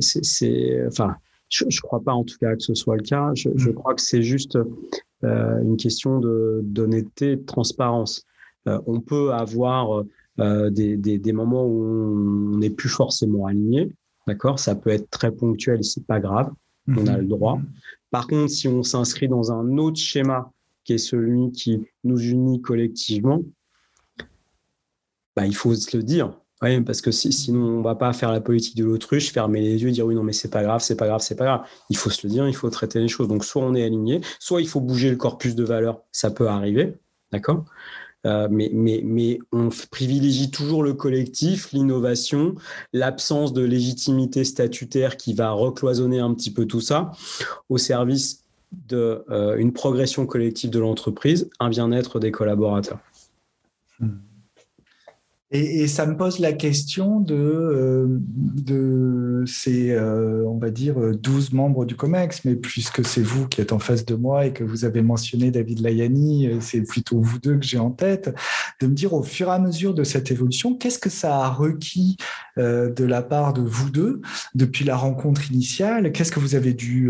C'est, enfin, je ne crois pas en tout cas que ce soit le cas. Je, je mm. crois que c'est juste une question d'honnêteté et de transparence. Euh, on peut avoir euh, des, des, des, moments où on n'est plus forcément aligné, d'accord? Ça peut être très ponctuel, c'est pas grave, on a mhm. le droit. Par contre, si on s'inscrit dans un autre schéma qui est celui qui nous unit collectivement, bah, il faut se le dire. Oui, parce que sinon, on va pas faire la politique de l'autruche, fermer les yeux, dire oui, non, mais c'est pas grave, c'est pas grave, c'est pas grave. Il faut se le dire, il faut traiter les choses. Donc, soit on est aligné, soit il faut bouger le corpus de valeurs. Ça peut arriver, d'accord? Euh, mais, mais, mais on privilégie toujours le collectif, l'innovation, l'absence de légitimité statutaire qui va recloisonner un petit peu tout ça au service d'une euh, progression collective de l'entreprise, un bien-être des collaborateurs. Hmm. Et, ça me pose la question de, euh, ces, euh, on va dire, 12 membres du COMEX, mais puisque c'est vous qui êtes en face de moi et que vous avez mentionné David Layani, euh, c'est plutôt vous deux que j'ai en tête, de me dire au fur et à mesure de cette évolution, qu'est-ce que ça a requis de la part de vous deux depuis la rencontre initiale? Qu'est-ce que vous avez dû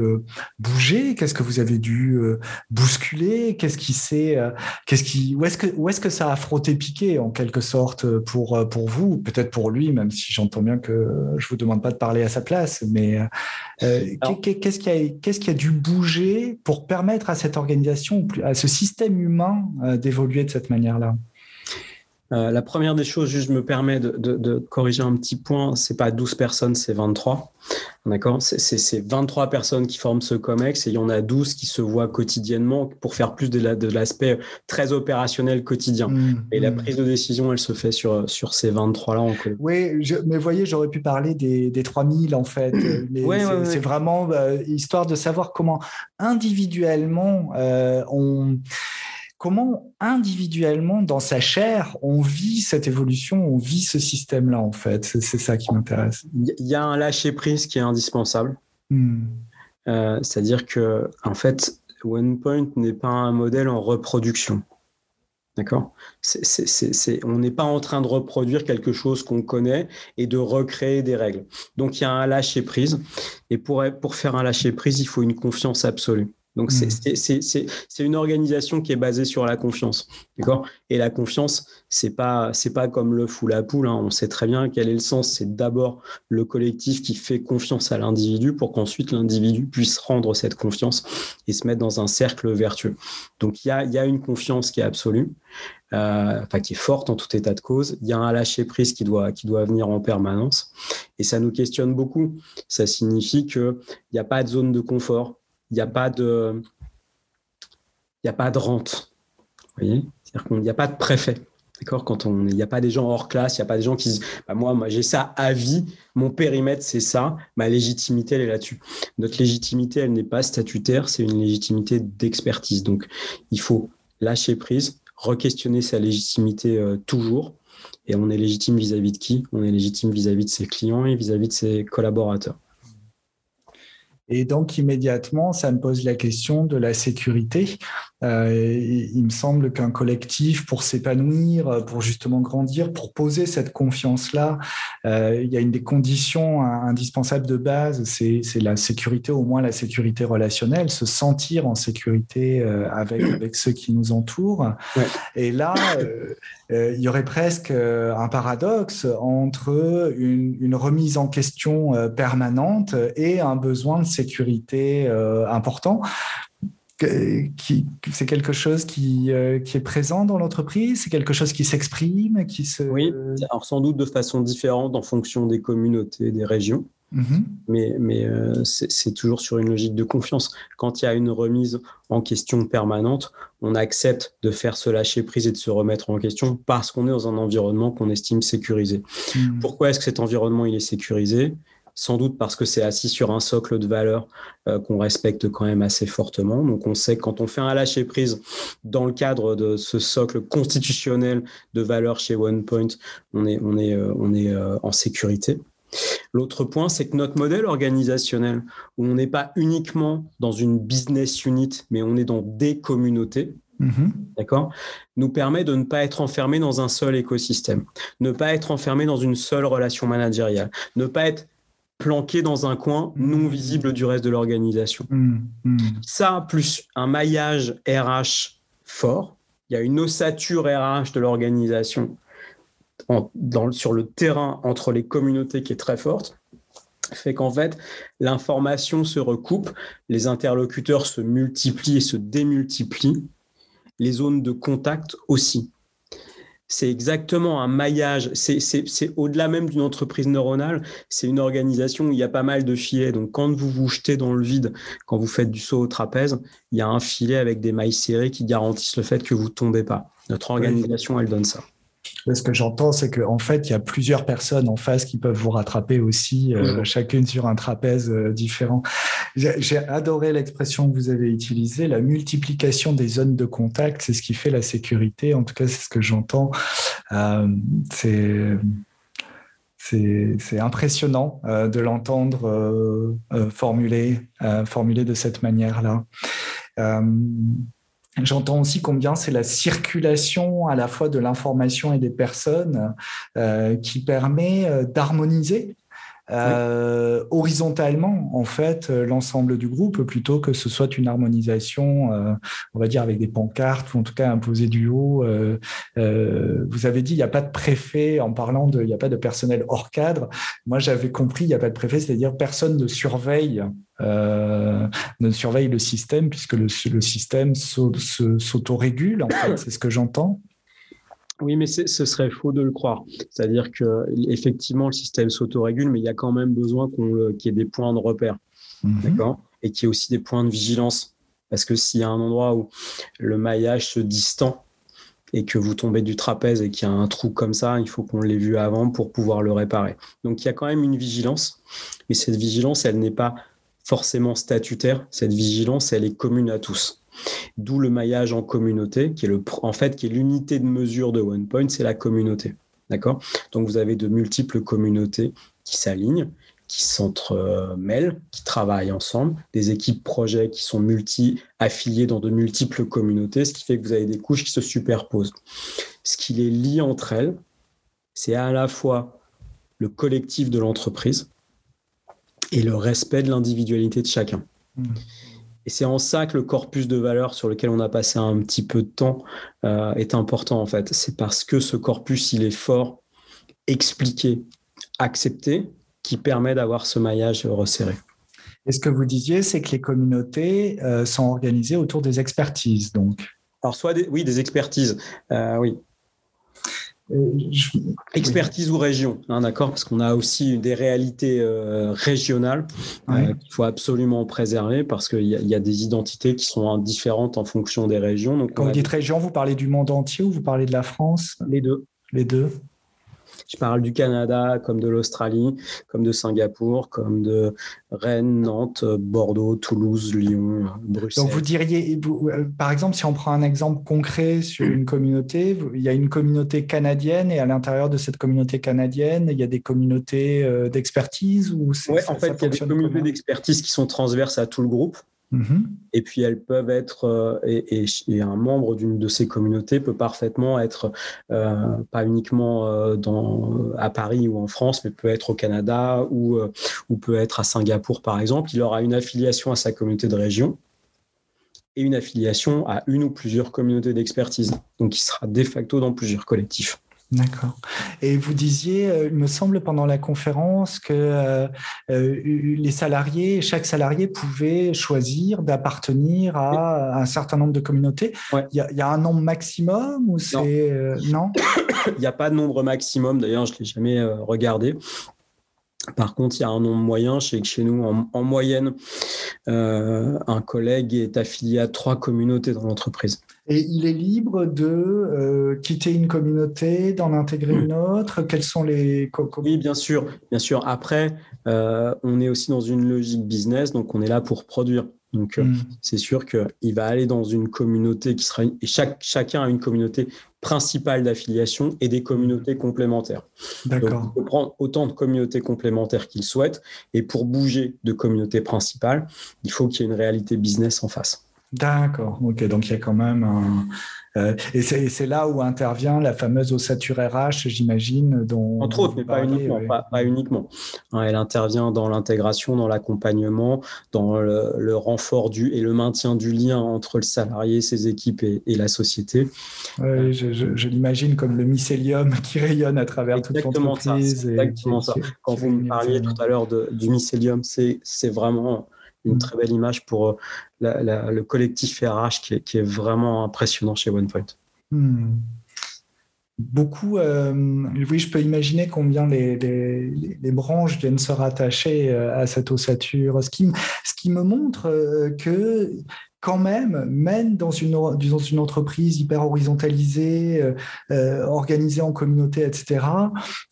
bouger? Qu'est-ce que vous avez dû bousculer? Qu'est-ce qui s'est, qu'est-ce qui, où est-ce que, où est-ce que ça a frotté piqué en quelque sorte pour, euh, pour vous, peut-être pour lui, même si j'entends bien que je vous demande pas de parler à sa place, mais euh, qu'est-ce qui, a, qu'est-ce qui a dû bouger pour permettre à cette organisation, à ce système humain euh, d'évoluer de cette manière-là? Euh, la première des choses, juste je me permets de, de, de, corriger un petit point, c'est pas 12 personnes, c'est 23. D'accord? C'est 23 personnes qui forment ce COMEX et il y en a 12 qui se voient quotidiennement pour faire plus de l'aspect très opérationnel quotidien. Mmh, et la mmh. prise de décision, elle se fait sur, sur ces 23-là. Oui, je, mais voyez, j'aurais pu parler des, des 3000 en fait. Mais c'est vraiment euh, histoire de savoir comment individuellement euh, on comment individuellement, dans sa chair, on vit cette évolution, on vit ce système-là, en fait. C'est ça qui m'intéresse. Il y a un lâcher-prise qui est indispensable. Hmm. Euh, c'est-à-dire que, en fait, OnePoint n'est pas un modèle en reproduction. D'accord? On n'est pas en train de reproduire quelque chose qu'on connaît et de recréer des règles. Donc, il y a un lâcher-prise. Et pour, pour faire un lâcher-prise, il faut une confiance absolue. Donc, hmm. c'est une organisation qui est basée sur la confiance. D'accord? Et la confiance, c'est pas, pas comme le fou la poule. Hein. On sait très bien quel est le sens. C'est d'abord le collectif qui fait confiance à l'individu pour qu'ensuite l'individu puisse rendre cette confiance et se mettre dans un cercle vertueux. Donc, il y a, y a, une confiance qui est absolue. Euh, enfin qui est forte en tout état de cause. Il y a un lâcher prise qui doit qui doit venir en permanence et ça nous questionne beaucoup. Ça signifie que il n'y a pas de zone de confort il n'y a pas de, rente. Voyez? C'est-à-dire qu'il n'y a pas de préfet. D'accord? Quand on, il n'y a pas des gens hors classe, il n'y a pas des gens qui disent, bah, moi, moi j'ai ça à vie, mon périmètre c'est ça, ma légitimité elle est là-dessus. Notre légitimité elle n'est pas statutaire, c'est une légitimité d'expertise. Donc il faut lâcher prise, re-questionner sa légitimité euh, toujours. Et on est légitime vis-à-vis de qui? On est légitime vis-à-vis de ses clients et vis à -vis de ses collaborateurs. Et donc, immédiatement, ça me pose la question de la sécurité. Euh, il me semble qu'un collectif, pour s'épanouir, pour justement grandir, pour poser cette confiance-là, euh, il y a une des conditions indispensables de base, c'est la sécurité, au moins la sécurité relationnelle, se sentir en sécurité euh, avec, avec ceux qui nous entourent. Et là, il y aurait presque un paradoxe entre une, une remise en question permanente et un besoin de sécurité important c'est quelque chose qui, euh, qui, est présent dans l'entreprise C'est quelque chose qui s'exprime qui se... Oui, alors sans doute de façon différente en fonction des communautés, des régions. Mm-hmm. Mais, mais euh, c'est toujours sur une logique de confiance. Quand il y a une remise en question permanente, on accepte de faire se lâcher prise et de se remettre en question parce qu'on est dans un environnement qu'on estime sécurisé. Mm. Pourquoi est-ce que cet environnement il est sécurisé? Sans doute parce que c'est assis sur un socle de valeurs euh, qu'on respecte quand même assez fortement. Donc on sait que quand on fait un lâcher prise dans le cadre de ce socle constitutionnel de valeurs chez OnePoint, on est, on est, euh, on est euh, en sécurité. L'autre point, c'est que notre modèle organisationnel, où on n'est pas uniquement dans une business unit, mais on est dans des communautés, mm-hmm. D'accord Nous permet de ne pas être enfermé dans un seul écosystème, ne pas être enfermé dans une seule relation managériale, ne pas être planqué dans un coin non mmh. visible du reste de l'organisation. Mmh. Mmh. Ça, plus un maillage RH fort, il y a une ossature RH de l'organisation sur le terrain entre les communautés qui est très forte, fait qu'en fait, l'information se recoupe, les interlocuteurs se multiplient et se démultiplient, les zones de contact aussi c'est exactement un maillage. C'est au-delà même d'une entreprise neuronale. C'est une organisation où il y a pas mal de filets. Donc, quand vous vous jetez dans le vide, quand vous faites du saut au trapèze, il y a un filet avec des mailles serrées qui garantissent le fait que vous ne tombez pas. Notre organisation, elle donne ça. Ce que j'entends, c'est qu'en fait, il y a plusieurs personnes en face qui peuvent vous rattraper aussi, euh, chacune sur un trapèze euh, différent. J'ai adoré l'expression que vous avez utilisée, la multiplication des zones de contact, c'est ce qui fait la sécurité. En tout cas, c'est ce que j'entends. Euh, c'est c'est impressionnant de l'entendre formuler, formuler de cette manière-là. J'entends aussi combien c'est la circulation à la fois de l'information et des personnes euh, qui permet euh, d'harmoniser euh, horizontalement en fait l'ensemble du groupe plutôt que ce soit une harmonisation on va dire avec des pancartes ou en tout cas imposée du haut vous avez dit il n'y a pas de préfet en parlant de il n'y a pas de personnel hors cadre moi j'avais compris il n'y a pas de préfet c'est-à-dire personne ne surveille euh, ne surveille le système puisque le, le système s'autorégule, en fait, c'est ce que j'entends. Oui, mais ce serait faux de le croire. C'est-à-dire que effectivement, le système s'autorégule, mais il y a quand même besoin qu'il y ait des points de repère, mhm. d'accord, et qu'il y ait aussi des points de vigilance. Parce que s'il y a un endroit où le maillage se distend et que vous tombez du trapèze et qu'il y a un trou comme ça, il faut qu'on l'ait vu avant pour pouvoir le réparer. Donc il y a quand même une vigilance, mais cette vigilance, elle n'est pas forcément statutaire. Cette vigilance, elle est commune à tous. D'où le maillage en communauté, qui est le, en fait qui est l'unité de mesure de OnePoint, c'est la communauté. D'accord? Donc vous avez de multiples communautés qui s'alignent, qui s'entremêlent, qui travaillent ensemble, des équipes projets qui sont multi-affiliées dans de multiples communautés, ce qui fait que vous avez des couches qui se superposent. Ce qui les lie entre elles, c'est à la fois le collectif de l'entreprise, et le respect de l'individualité de chacun. Hmm. Et c'est en ça que le corpus de valeurs sur lequel on a passé un petit peu de temps euh, est important en fait. C'est parce que ce corpus, il est fort, expliqué, accepté, qui permet d'avoir ce maillage resserré. Et ce que vous disiez, c'est que les communautés euh, sont organisées autour des expertises, donc. Alors, soit des, oui, des expertises, euh, oui. Euh, Expertise ou région, hein, d'accord Parce qu'on a aussi des réalités euh, régionales euh, qu'il faut absolument préserver parce qu'il y, a des identités qui sont différentes en fonction des régions. Donc, Quand vous dites région, vous parlez du monde entier ou vous parlez de la France? Les deux. Les deux. Je parle du Canada, comme de l'Australie, comme de Singapour, comme de Rennes, Nantes, Bordeaux, Toulouse, Lyon, Bruxelles. Donc vous diriez, euh, par exemple, si on prend un exemple concret sur une communauté, il y a une communauté canadienne et à l'intérieur de cette communauté canadienne, il y a des communautés euh, d'expertise ou Oui, en fait, il y a des communautés d'expertise qui sont transverses à tout le groupe. Mhm. Et puis elles peuvent être, euh, et, un membre d'une de ces communautés peut parfaitement être euh, pas uniquement euh, à Paris ou en France, mais peut être au Canada ou peut être à Singapour par exemple. Il aura une affiliation à sa communauté de région et une affiliation à une ou plusieurs communautés d'expertise. Donc il sera de facto dans plusieurs collectifs. D'accord. Et vous disiez, euh, il me semble pendant la conférence que euh, euh, les salariés, chaque salarié pouvait choisir d'appartenir à un certain nombre de communautés. Il, y a, un nombre maximum ou c'est non, Il n'y a pas de nombre maximum. D'ailleurs, je l'ai jamais regardé. Par contre, il y a un nombre moyen. Je sais que chez nous, en, moyenne, un collègue est affilié à trois communautés dans l'entreprise. Et il est libre de euh, quitter une communauté, d'en intégrer une autre? Quels sont les... Oui, bien sûr. Bien sûr. Après, euh, on est aussi dans une logique business, donc on est là pour produire. Donc, hmm. c'est sûr qu'il va aller dans une communauté qui sera... Et chaque, chacun a une communauté principale d'affiliation et des communautés complémentaires. D'accord. Il peut prendre autant de communautés complémentaires qu'il souhaite. Et pour bouger de communauté principale, il faut qu'il y ait une réalité business en face. D'accord. Ok. Donc il y a quand même un, euh, et c'est là où intervient la fameuse ossature RH, j'imagine. Dont Entre autres, mais pas uniquement. Pas, uniquement. Elle intervient dans l'intégration, dans l'accompagnement, dans le, renfort du, et le maintien du lien entre le salarié, ses équipes et, la société. Oui, je, l'imagine comme le mycélium qui rayonne à travers toute l'entreprise. Exactement ça. Quand vous me parliez tout à l'heure du mycélium, c'est vraiment une mm. très belle image pour euh, le collectif RH qui est, vraiment impressionnant chez OnePoint. Mm. Beaucoup, euh, oui, je peux imaginer combien les, les, branches viennent se rattacher euh, à cette ossature, ce qui, ce qui me montre que quand même, même dans une, entreprise hyper horizontalisée, euh, euh, organisée en communauté, etc.,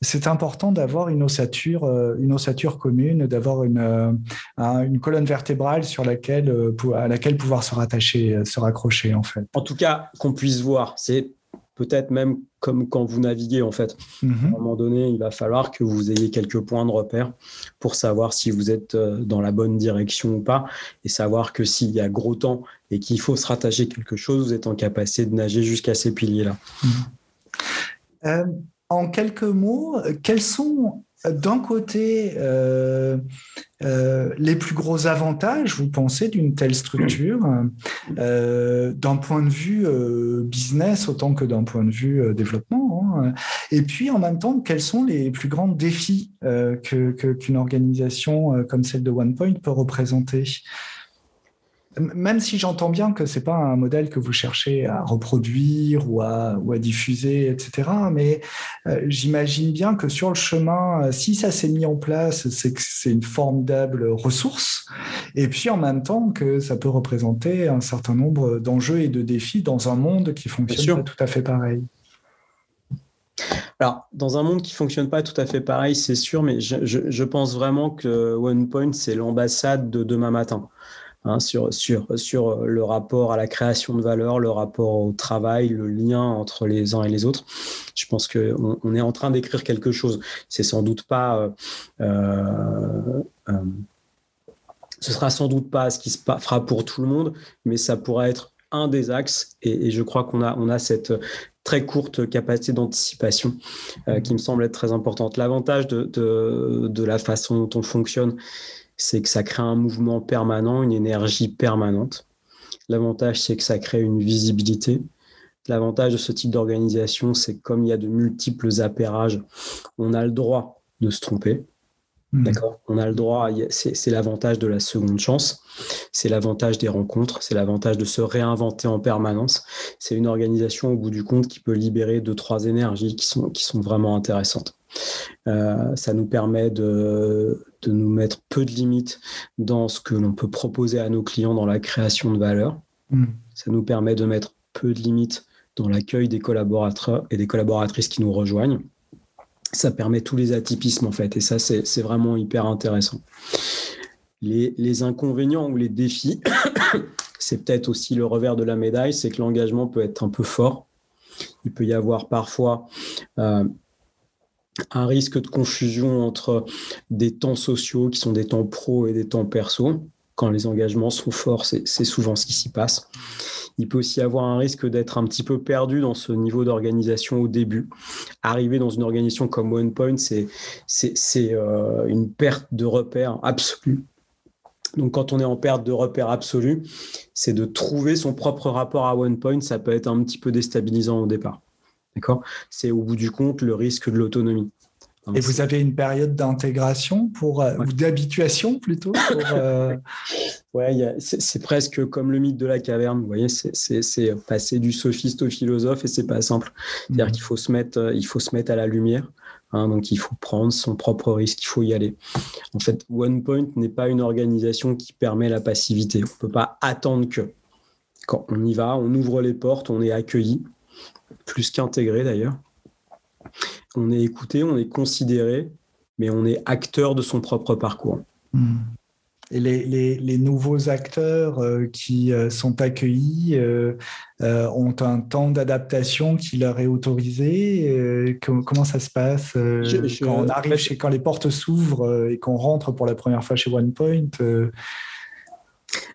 c'est important d'avoir une ossature, euh, une ossature commune, d'avoir une, une colonne vertébrale sur laquelle, à laquelle pouvoir se rattacher, se raccrocher, en fait. En tout cas, qu'on puisse voir. C'est peut-être même comme quand vous naviguez en fait. Mhm. À un moment donné, il va falloir que vous ayez quelques points de repère pour savoir si vous êtes euh, dans la bonne direction ou pas et savoir que s'il y a gros temps et qu'il faut se rattacher quelque chose, vous êtes en capacité de nager jusqu'à ces piliers-là. Mhm. Euh, en quelques mots, quels sont d'un côté, euh, euh, les plus gros avantages, vous pensez, d'une telle structure, euh, d'un point de vue business autant que d'un point de vue développement hein. Et puis, en même temps, quels sont les plus grands défis qu'une organisation comme celle de OnePoint peut représenter? Même si j'entends bien que c'est pas un modèle que vous cherchez à reproduire ou à, ou à diffuser, etc. Mais euh, j'imagine bien que sur le chemin, euh, si ça s'est mis en place, c'est que c'est une formidable ressource. Et puis en même temps que ça peut représenter un certain nombre d'enjeux et de défis dans un monde qui fonctionne pas tout à fait pareil. Alors, dans un monde qui fonctionne pas tout à fait pareil, c'est sûr, mais je, je pense vraiment que OnePoint, c'est l'ambassade de demain matin. Hein, sur, sur, sur le rapport à la création de valeur, le rapport au travail, le lien entre les uns et les autres. Je pense qu'on on est en train d'écrire quelque chose. C'est sans doute pas. Euh, euh, euh, ce sera sans doute pas ce qui se fera pour tout le monde, mais ça pourra être un des axes. Et, je crois qu'on a, on a cette très courte capacité d'anticipation qui me semble être très importante. L'avantage de, de, la façon dont on fonctionne, c'est que ça crée un mouvement permanent, une énergie permanente. L'avantage, c'est que ça crée une visibilité. L'avantage de ce type d'organisation, c'est que comme il y a de multiples appairages, on a le droit de se tromper. Hmm. D'accord? On a le droit, c'est l'avantage de la seconde chance, c'est l'avantage des rencontres, c'est l'avantage de se réinventer en permanence. C'est une organisation, au bout du compte, qui peut libérer deux, trois énergies qui sont, qui sont vraiment intéressantes. Euh, ça nous permet de, de, nous mettre peu de limites dans ce que l'on peut proposer à nos clients dans la création de valeur. Hmm. Ça nous permet de mettre peu de limites dans l'accueil des collaborateurs et des collaboratrices qui nous rejoignent. Ça permet tous les atypismes en fait, et ça c'est vraiment hyper intéressant. Les, les, inconvénients ou les défis, c'est peut-être aussi le revers de la médaille, c'est que l'engagement peut être un peu fort. Il peut y avoir parfois euh, un risque de confusion entre des temps sociaux qui sont des temps pro et des temps perso. quand les engagements sont forts, c'est souvent ce qui s'y passe. Il peut aussi avoir un risque d'être un petit peu perdu dans ce niveau d'organisation au début. Arriver dans une organisation comme OnePoint, c'est euh, une perte de repère absolue. Donc, quand on est en perte de repère absolue, c'est de trouver son propre rapport à OnePoint. Ça peut être un petit peu déstabilisant au départ. D'accord? C'est au bout du compte le risque de l'autonomie. Et vous avez une période d'intégration pour euh, ou d'habituation plutôt pour, euh, Ouais, c'est presque comme le mythe de la caverne. Vous voyez, c'est passer du sophiste au philosophe et c'est pas simple. C'est-à-dire mhm. qu'il faut se mettre, euh, il faut se mettre à la lumière. Hein, donc il faut prendre son propre risque, il faut y aller. En fait, OnePoint n'est pas une organisation qui permet la passivité. On peut pas attendre que. Quand on y va, on ouvre les portes, on est accueilli, plus qu'intégré d'ailleurs on est écouté, on est considéré, mais on est acteur de son propre parcours. Hmm. Et les, nouveaux acteurs euh, qui euh, sont accueillis euh, ont un temps d'adaptation qui leur est autorisé. comment ça se passe quand on arrive chez, quand les portes s'ouvrent et qu'on rentre pour la première fois chez OnePoint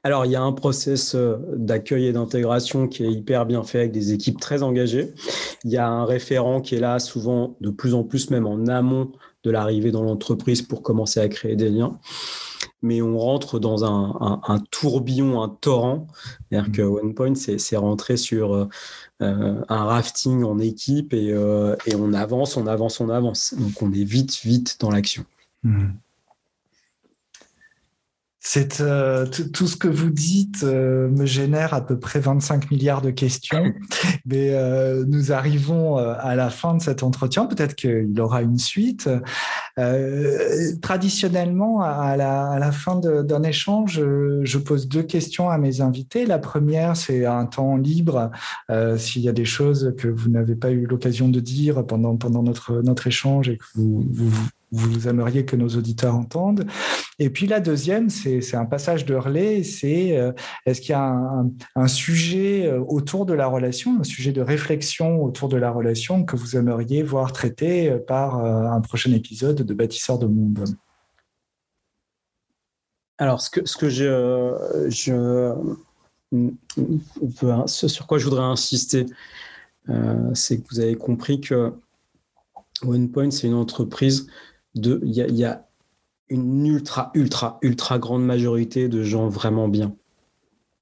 alors, il y a un process euh, d'accueil et d'intégration qui est hyper bien fait avec des équipes très engagées. Il y a un référent qui est là souvent de plus en plus même en amont de l'arrivée dans l'entreprise pour commencer à créer des liens. Mais on rentre dans un, tourbillon, un torrent. C'est-à-dire que OnePoint, c'est rentrer sur euh, un rafting en équipe et, euh, et, on avance, on avance, on avance. Donc on est vite, vite dans l'action. Mmh. C'est euh, tout ce que vous dites euh, me génère à peu près 25 milliards de questions, mais euh, nous arrivons à la fin de cet entretien. Peut-être qu'il aura une suite. traditionnellement, à la, à la fin d'un échange, je pose deux questions à mes invités. La première, c'est un temps libre. S'il y a des choses que vous n'avez pas eu l'occasion de dire pendant pendant notre notre échange et que vous, vous vous aimeriez que nos auditeurs entendent. Et puis la deuxième, c'est un passage de relais, c'est euh, est-ce qu'il y a un, sujet euh, autour de la relation, un sujet de réflexion autour de la relation que vous aimeriez voir traité euh, par un prochain épisode de Bâtisseurs de Monde? Alors, ce que, ce que je, je, ce sur quoi je voudrais insister, c'est que vous avez compris que OnePoint, c'est une entreprise il y a, une ultra, ultra, ultra grande majorité de gens vraiment bien.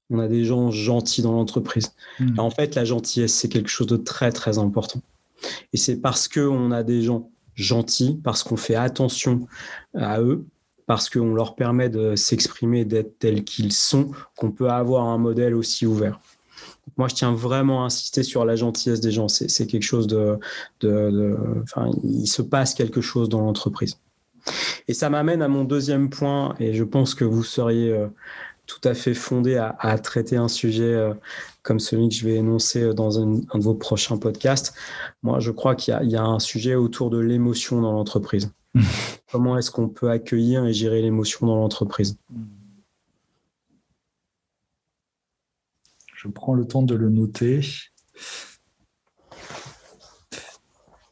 On a des gens gentils dans l'entreprise. Hmm. En fait, la gentillesse, c'est quelque chose de très, très important. Et c'est parce qu'on a des gens gentils, parce qu'on fait attention à eux, parce qu'on leur permet de s'exprimer, d'être tels qu'ils sont, qu'on peut avoir un modèle aussi ouvert. Moi, je tiens vraiment à insister sur la gentillesse des gens. C'est quelque chose de, enfin, il se passe quelque chose dans l'entreprise. Et ça m'amène à mon deuxième point, et je pense que vous seriez euh, tout à fait fondé à, traiter un sujet euh, comme celui que je vais énoncer euh, dans un, de vos prochains podcasts. Moi, je crois qu'il y, a un sujet autour de l'émotion dans l'entreprise. Comment est-ce qu'on peut accueillir et gérer l'émotion dans l'entreprise? Je prends le temps de le noter.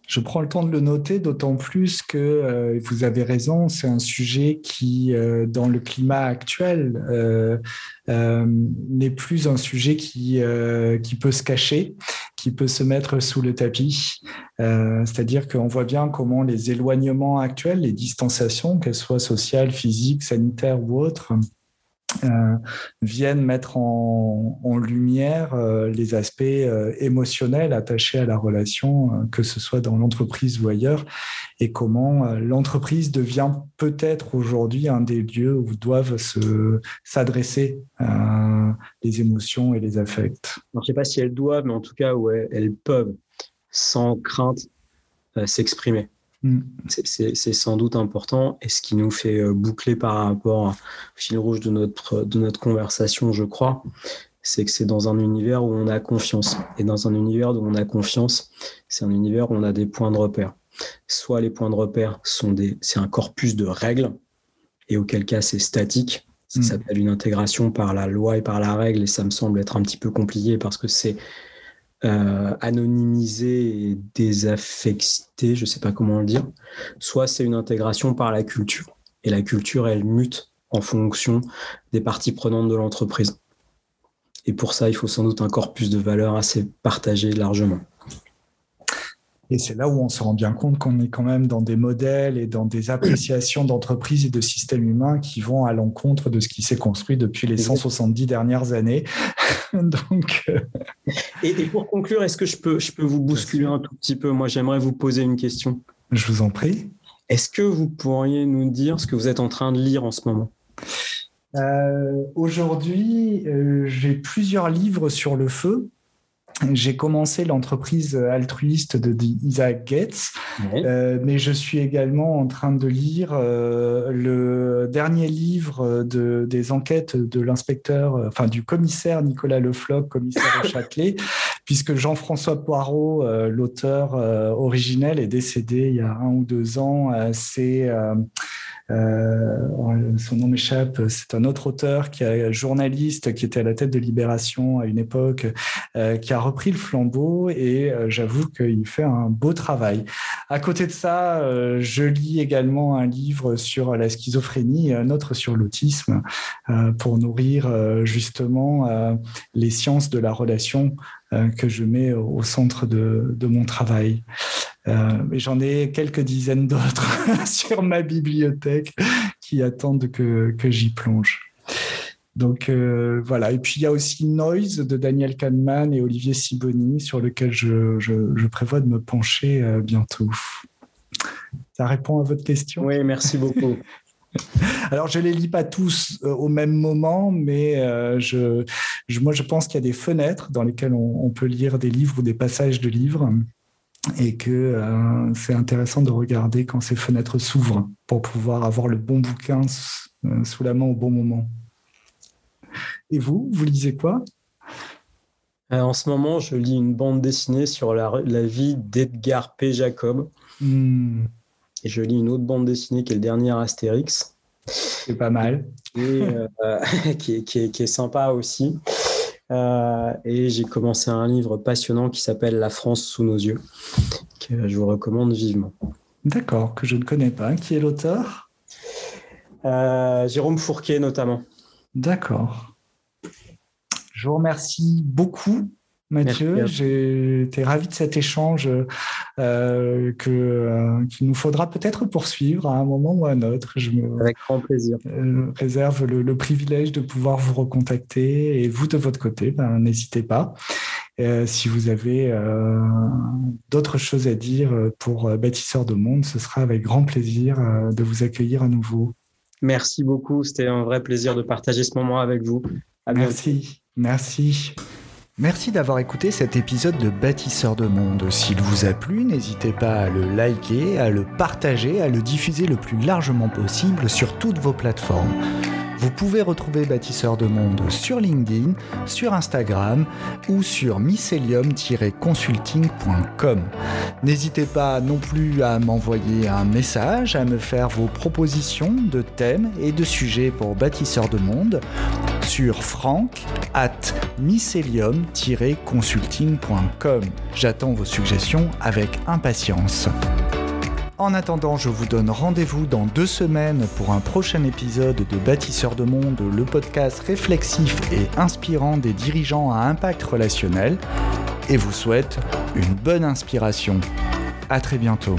Je prends le temps de le noter, d'autant plus que euh, vous avez raison, c'est un sujet qui, euh, dans le climat actuel, euh, n'est plus un sujet qui, qui peut se cacher, qui peut se mettre sous le tapis. C'est-à-dire qu'on voit bien comment les éloignements actuels, les distanciations, qu'elles soient sociales, physiques, sanitaires ou autres, euh, viennent mettre en, lumière euh, les aspects euh, émotionnels attachés à la relation, que ce soit dans l'entreprise ou ailleurs, et comment l'entreprise devient peut-être aujourd'hui un des lieux où doivent s'adresser les émotions et les affects. je ne sais pas si elles doivent, mais en tout cas où elles peuvent, sans crainte, s'exprimer. Mm. C'est sans doute important et ce qui nous fait euh, boucler par rapport au fil rouge de notre, de notre conversation, je crois, c'est que c'est dans un univers où on a confiance. Et dans un univers où on a confiance, c'est un univers où on a des points de repère. Soit les points de repère sont des, c'est un corpus de règles, et auquel cas c'est statique. Ça mm. s'appelle une intégration par la loi et par la règle, et ça me semble être un petit peu compliqué parce que c'est euh, anonymisé et je ne sais pas comment le dire, soit c'est une intégration par la culture. Et la culture, elle mute en fonction des parties prenantes de l'entreprise. Et pour ça, il faut sans doute un corpus de valeurs assez partagé largement. Et c'est là où on se rend bien compte qu'on est quand même dans des modèles et dans des appréciations d'entreprises et de systèmes humains qui vont à l'encontre de ce qui s'est construit depuis les 170 dernières années. Donc, euh, et, pour conclure, est-ce que je peux, je peux vous bousculer un tout petit peu? Moi, j'aimerais vous poser une question. Je vous en prie. Est-ce que vous pourriez nous dire ce que vous êtes en train de lire en ce moment? Euh, Aujourd'hui, euh, j'ai plusieurs livres sur le feu j'ai commencé l'entreprise altruiste de Isaac Gates, euh, mais je suis également en train de lire euh, le dernier livre de, des enquêtes de l'inspecteur, enfin du commissaire Nicolas Lefloc, commissaire au Châtelet, puisque Jean-François Poirot, euh, l'auteur originel, est décédé il y a un ou deux ans. C'est euh, son nom m'échappe. C'est un autre auteur qui est journaliste, qui était à la tête de Libération à une époque, euh, qui a repris le flambeau et euh, j'avoue qu'il fait un beau travail. À côté de ça, je lis également un livre sur la schizophrénie et un autre sur l'autisme pour nourrir justement les sciences de la relation que je mets au centre de, de mon travail. Euh, j'en ai quelques dizaines d'autres sur ma bibliothèque qui attendent que, que j'y plonge. Donc euh, voilà. Et puis il y a aussi Noise de Daniel Kahneman et Olivier Siboni sur lequel je, je, prévois de me pencher euh, bientôt. Ça répond à votre question? Oui, merci beaucoup. Alors, je ne les lis pas tous au même moment, mais je, je, moi, je pense qu'il y a des fenêtres dans lesquelles on, on, peut lire des livres ou des passages de livres et que euh, c'est intéressant de regarder quand ces fenêtres s'ouvrent pour pouvoir avoir le bon bouquin euh, sous la main au bon moment. Et vous, vous lisez quoi? Euh, En ce moment, je lis une bande dessinée sur la, vie d'Edgar P. Jacob. Hmm. Et je lis une autre bande dessinée qui est le dernier Astérix. C'est pas mal. qui, est, sympa aussi. Euh, et j'ai commencé un livre passionnant qui s'appelle La France sous nos yeux, que je vous recommande vivement. D'accord, que je ne connais pas. Qui est l'auteur? Euh, Jérôme Fourquet notamment. D'accord. Je vous remercie beaucoup Mathieu. J'ai été ravi de cet échange euh, que euh, qu'il nous faudra peut-être poursuivre à un moment ou à un autre. Je me Avec grand plaisir. Euh, réserve le, privilège de pouvoir vous recontacter et vous de votre côté, ben, n'hésitez pas. si vous avez d'autres choses à dire pour Bâtisseur de Monde, ce sera avec grand plaisir de vous accueillir à nouveau. Merci beaucoup. C'était un vrai plaisir de partager ce moment avec vous. Merci. Merci. Merci d'avoir écouté cet épisode de Bâtisseur de Monde. S'il vous a plu, n'hésitez pas à le liker, à le partager, à le diffuser le plus largement possible sur toutes vos plateformes. Vous pouvez retrouver Bâtisseur de Monde sur LinkedIn, sur Instagram ou sur mycelium-consulting.com. N'hésitez pas non plus à m'envoyer un message, à me faire vos propositions de thèmes et de sujets pour Bâtisseur de Monde sur franck at mycelium-consulting.com. J'attends vos suggestions avec impatience. En attendant, je vous donne rendez-vous dans deux semaines pour un prochain épisode de Bâtisseurs de Monde, le podcast réflexif et inspirant des dirigeants à impact relationnel, et vous souhaite une bonne inspiration. À très bientôt.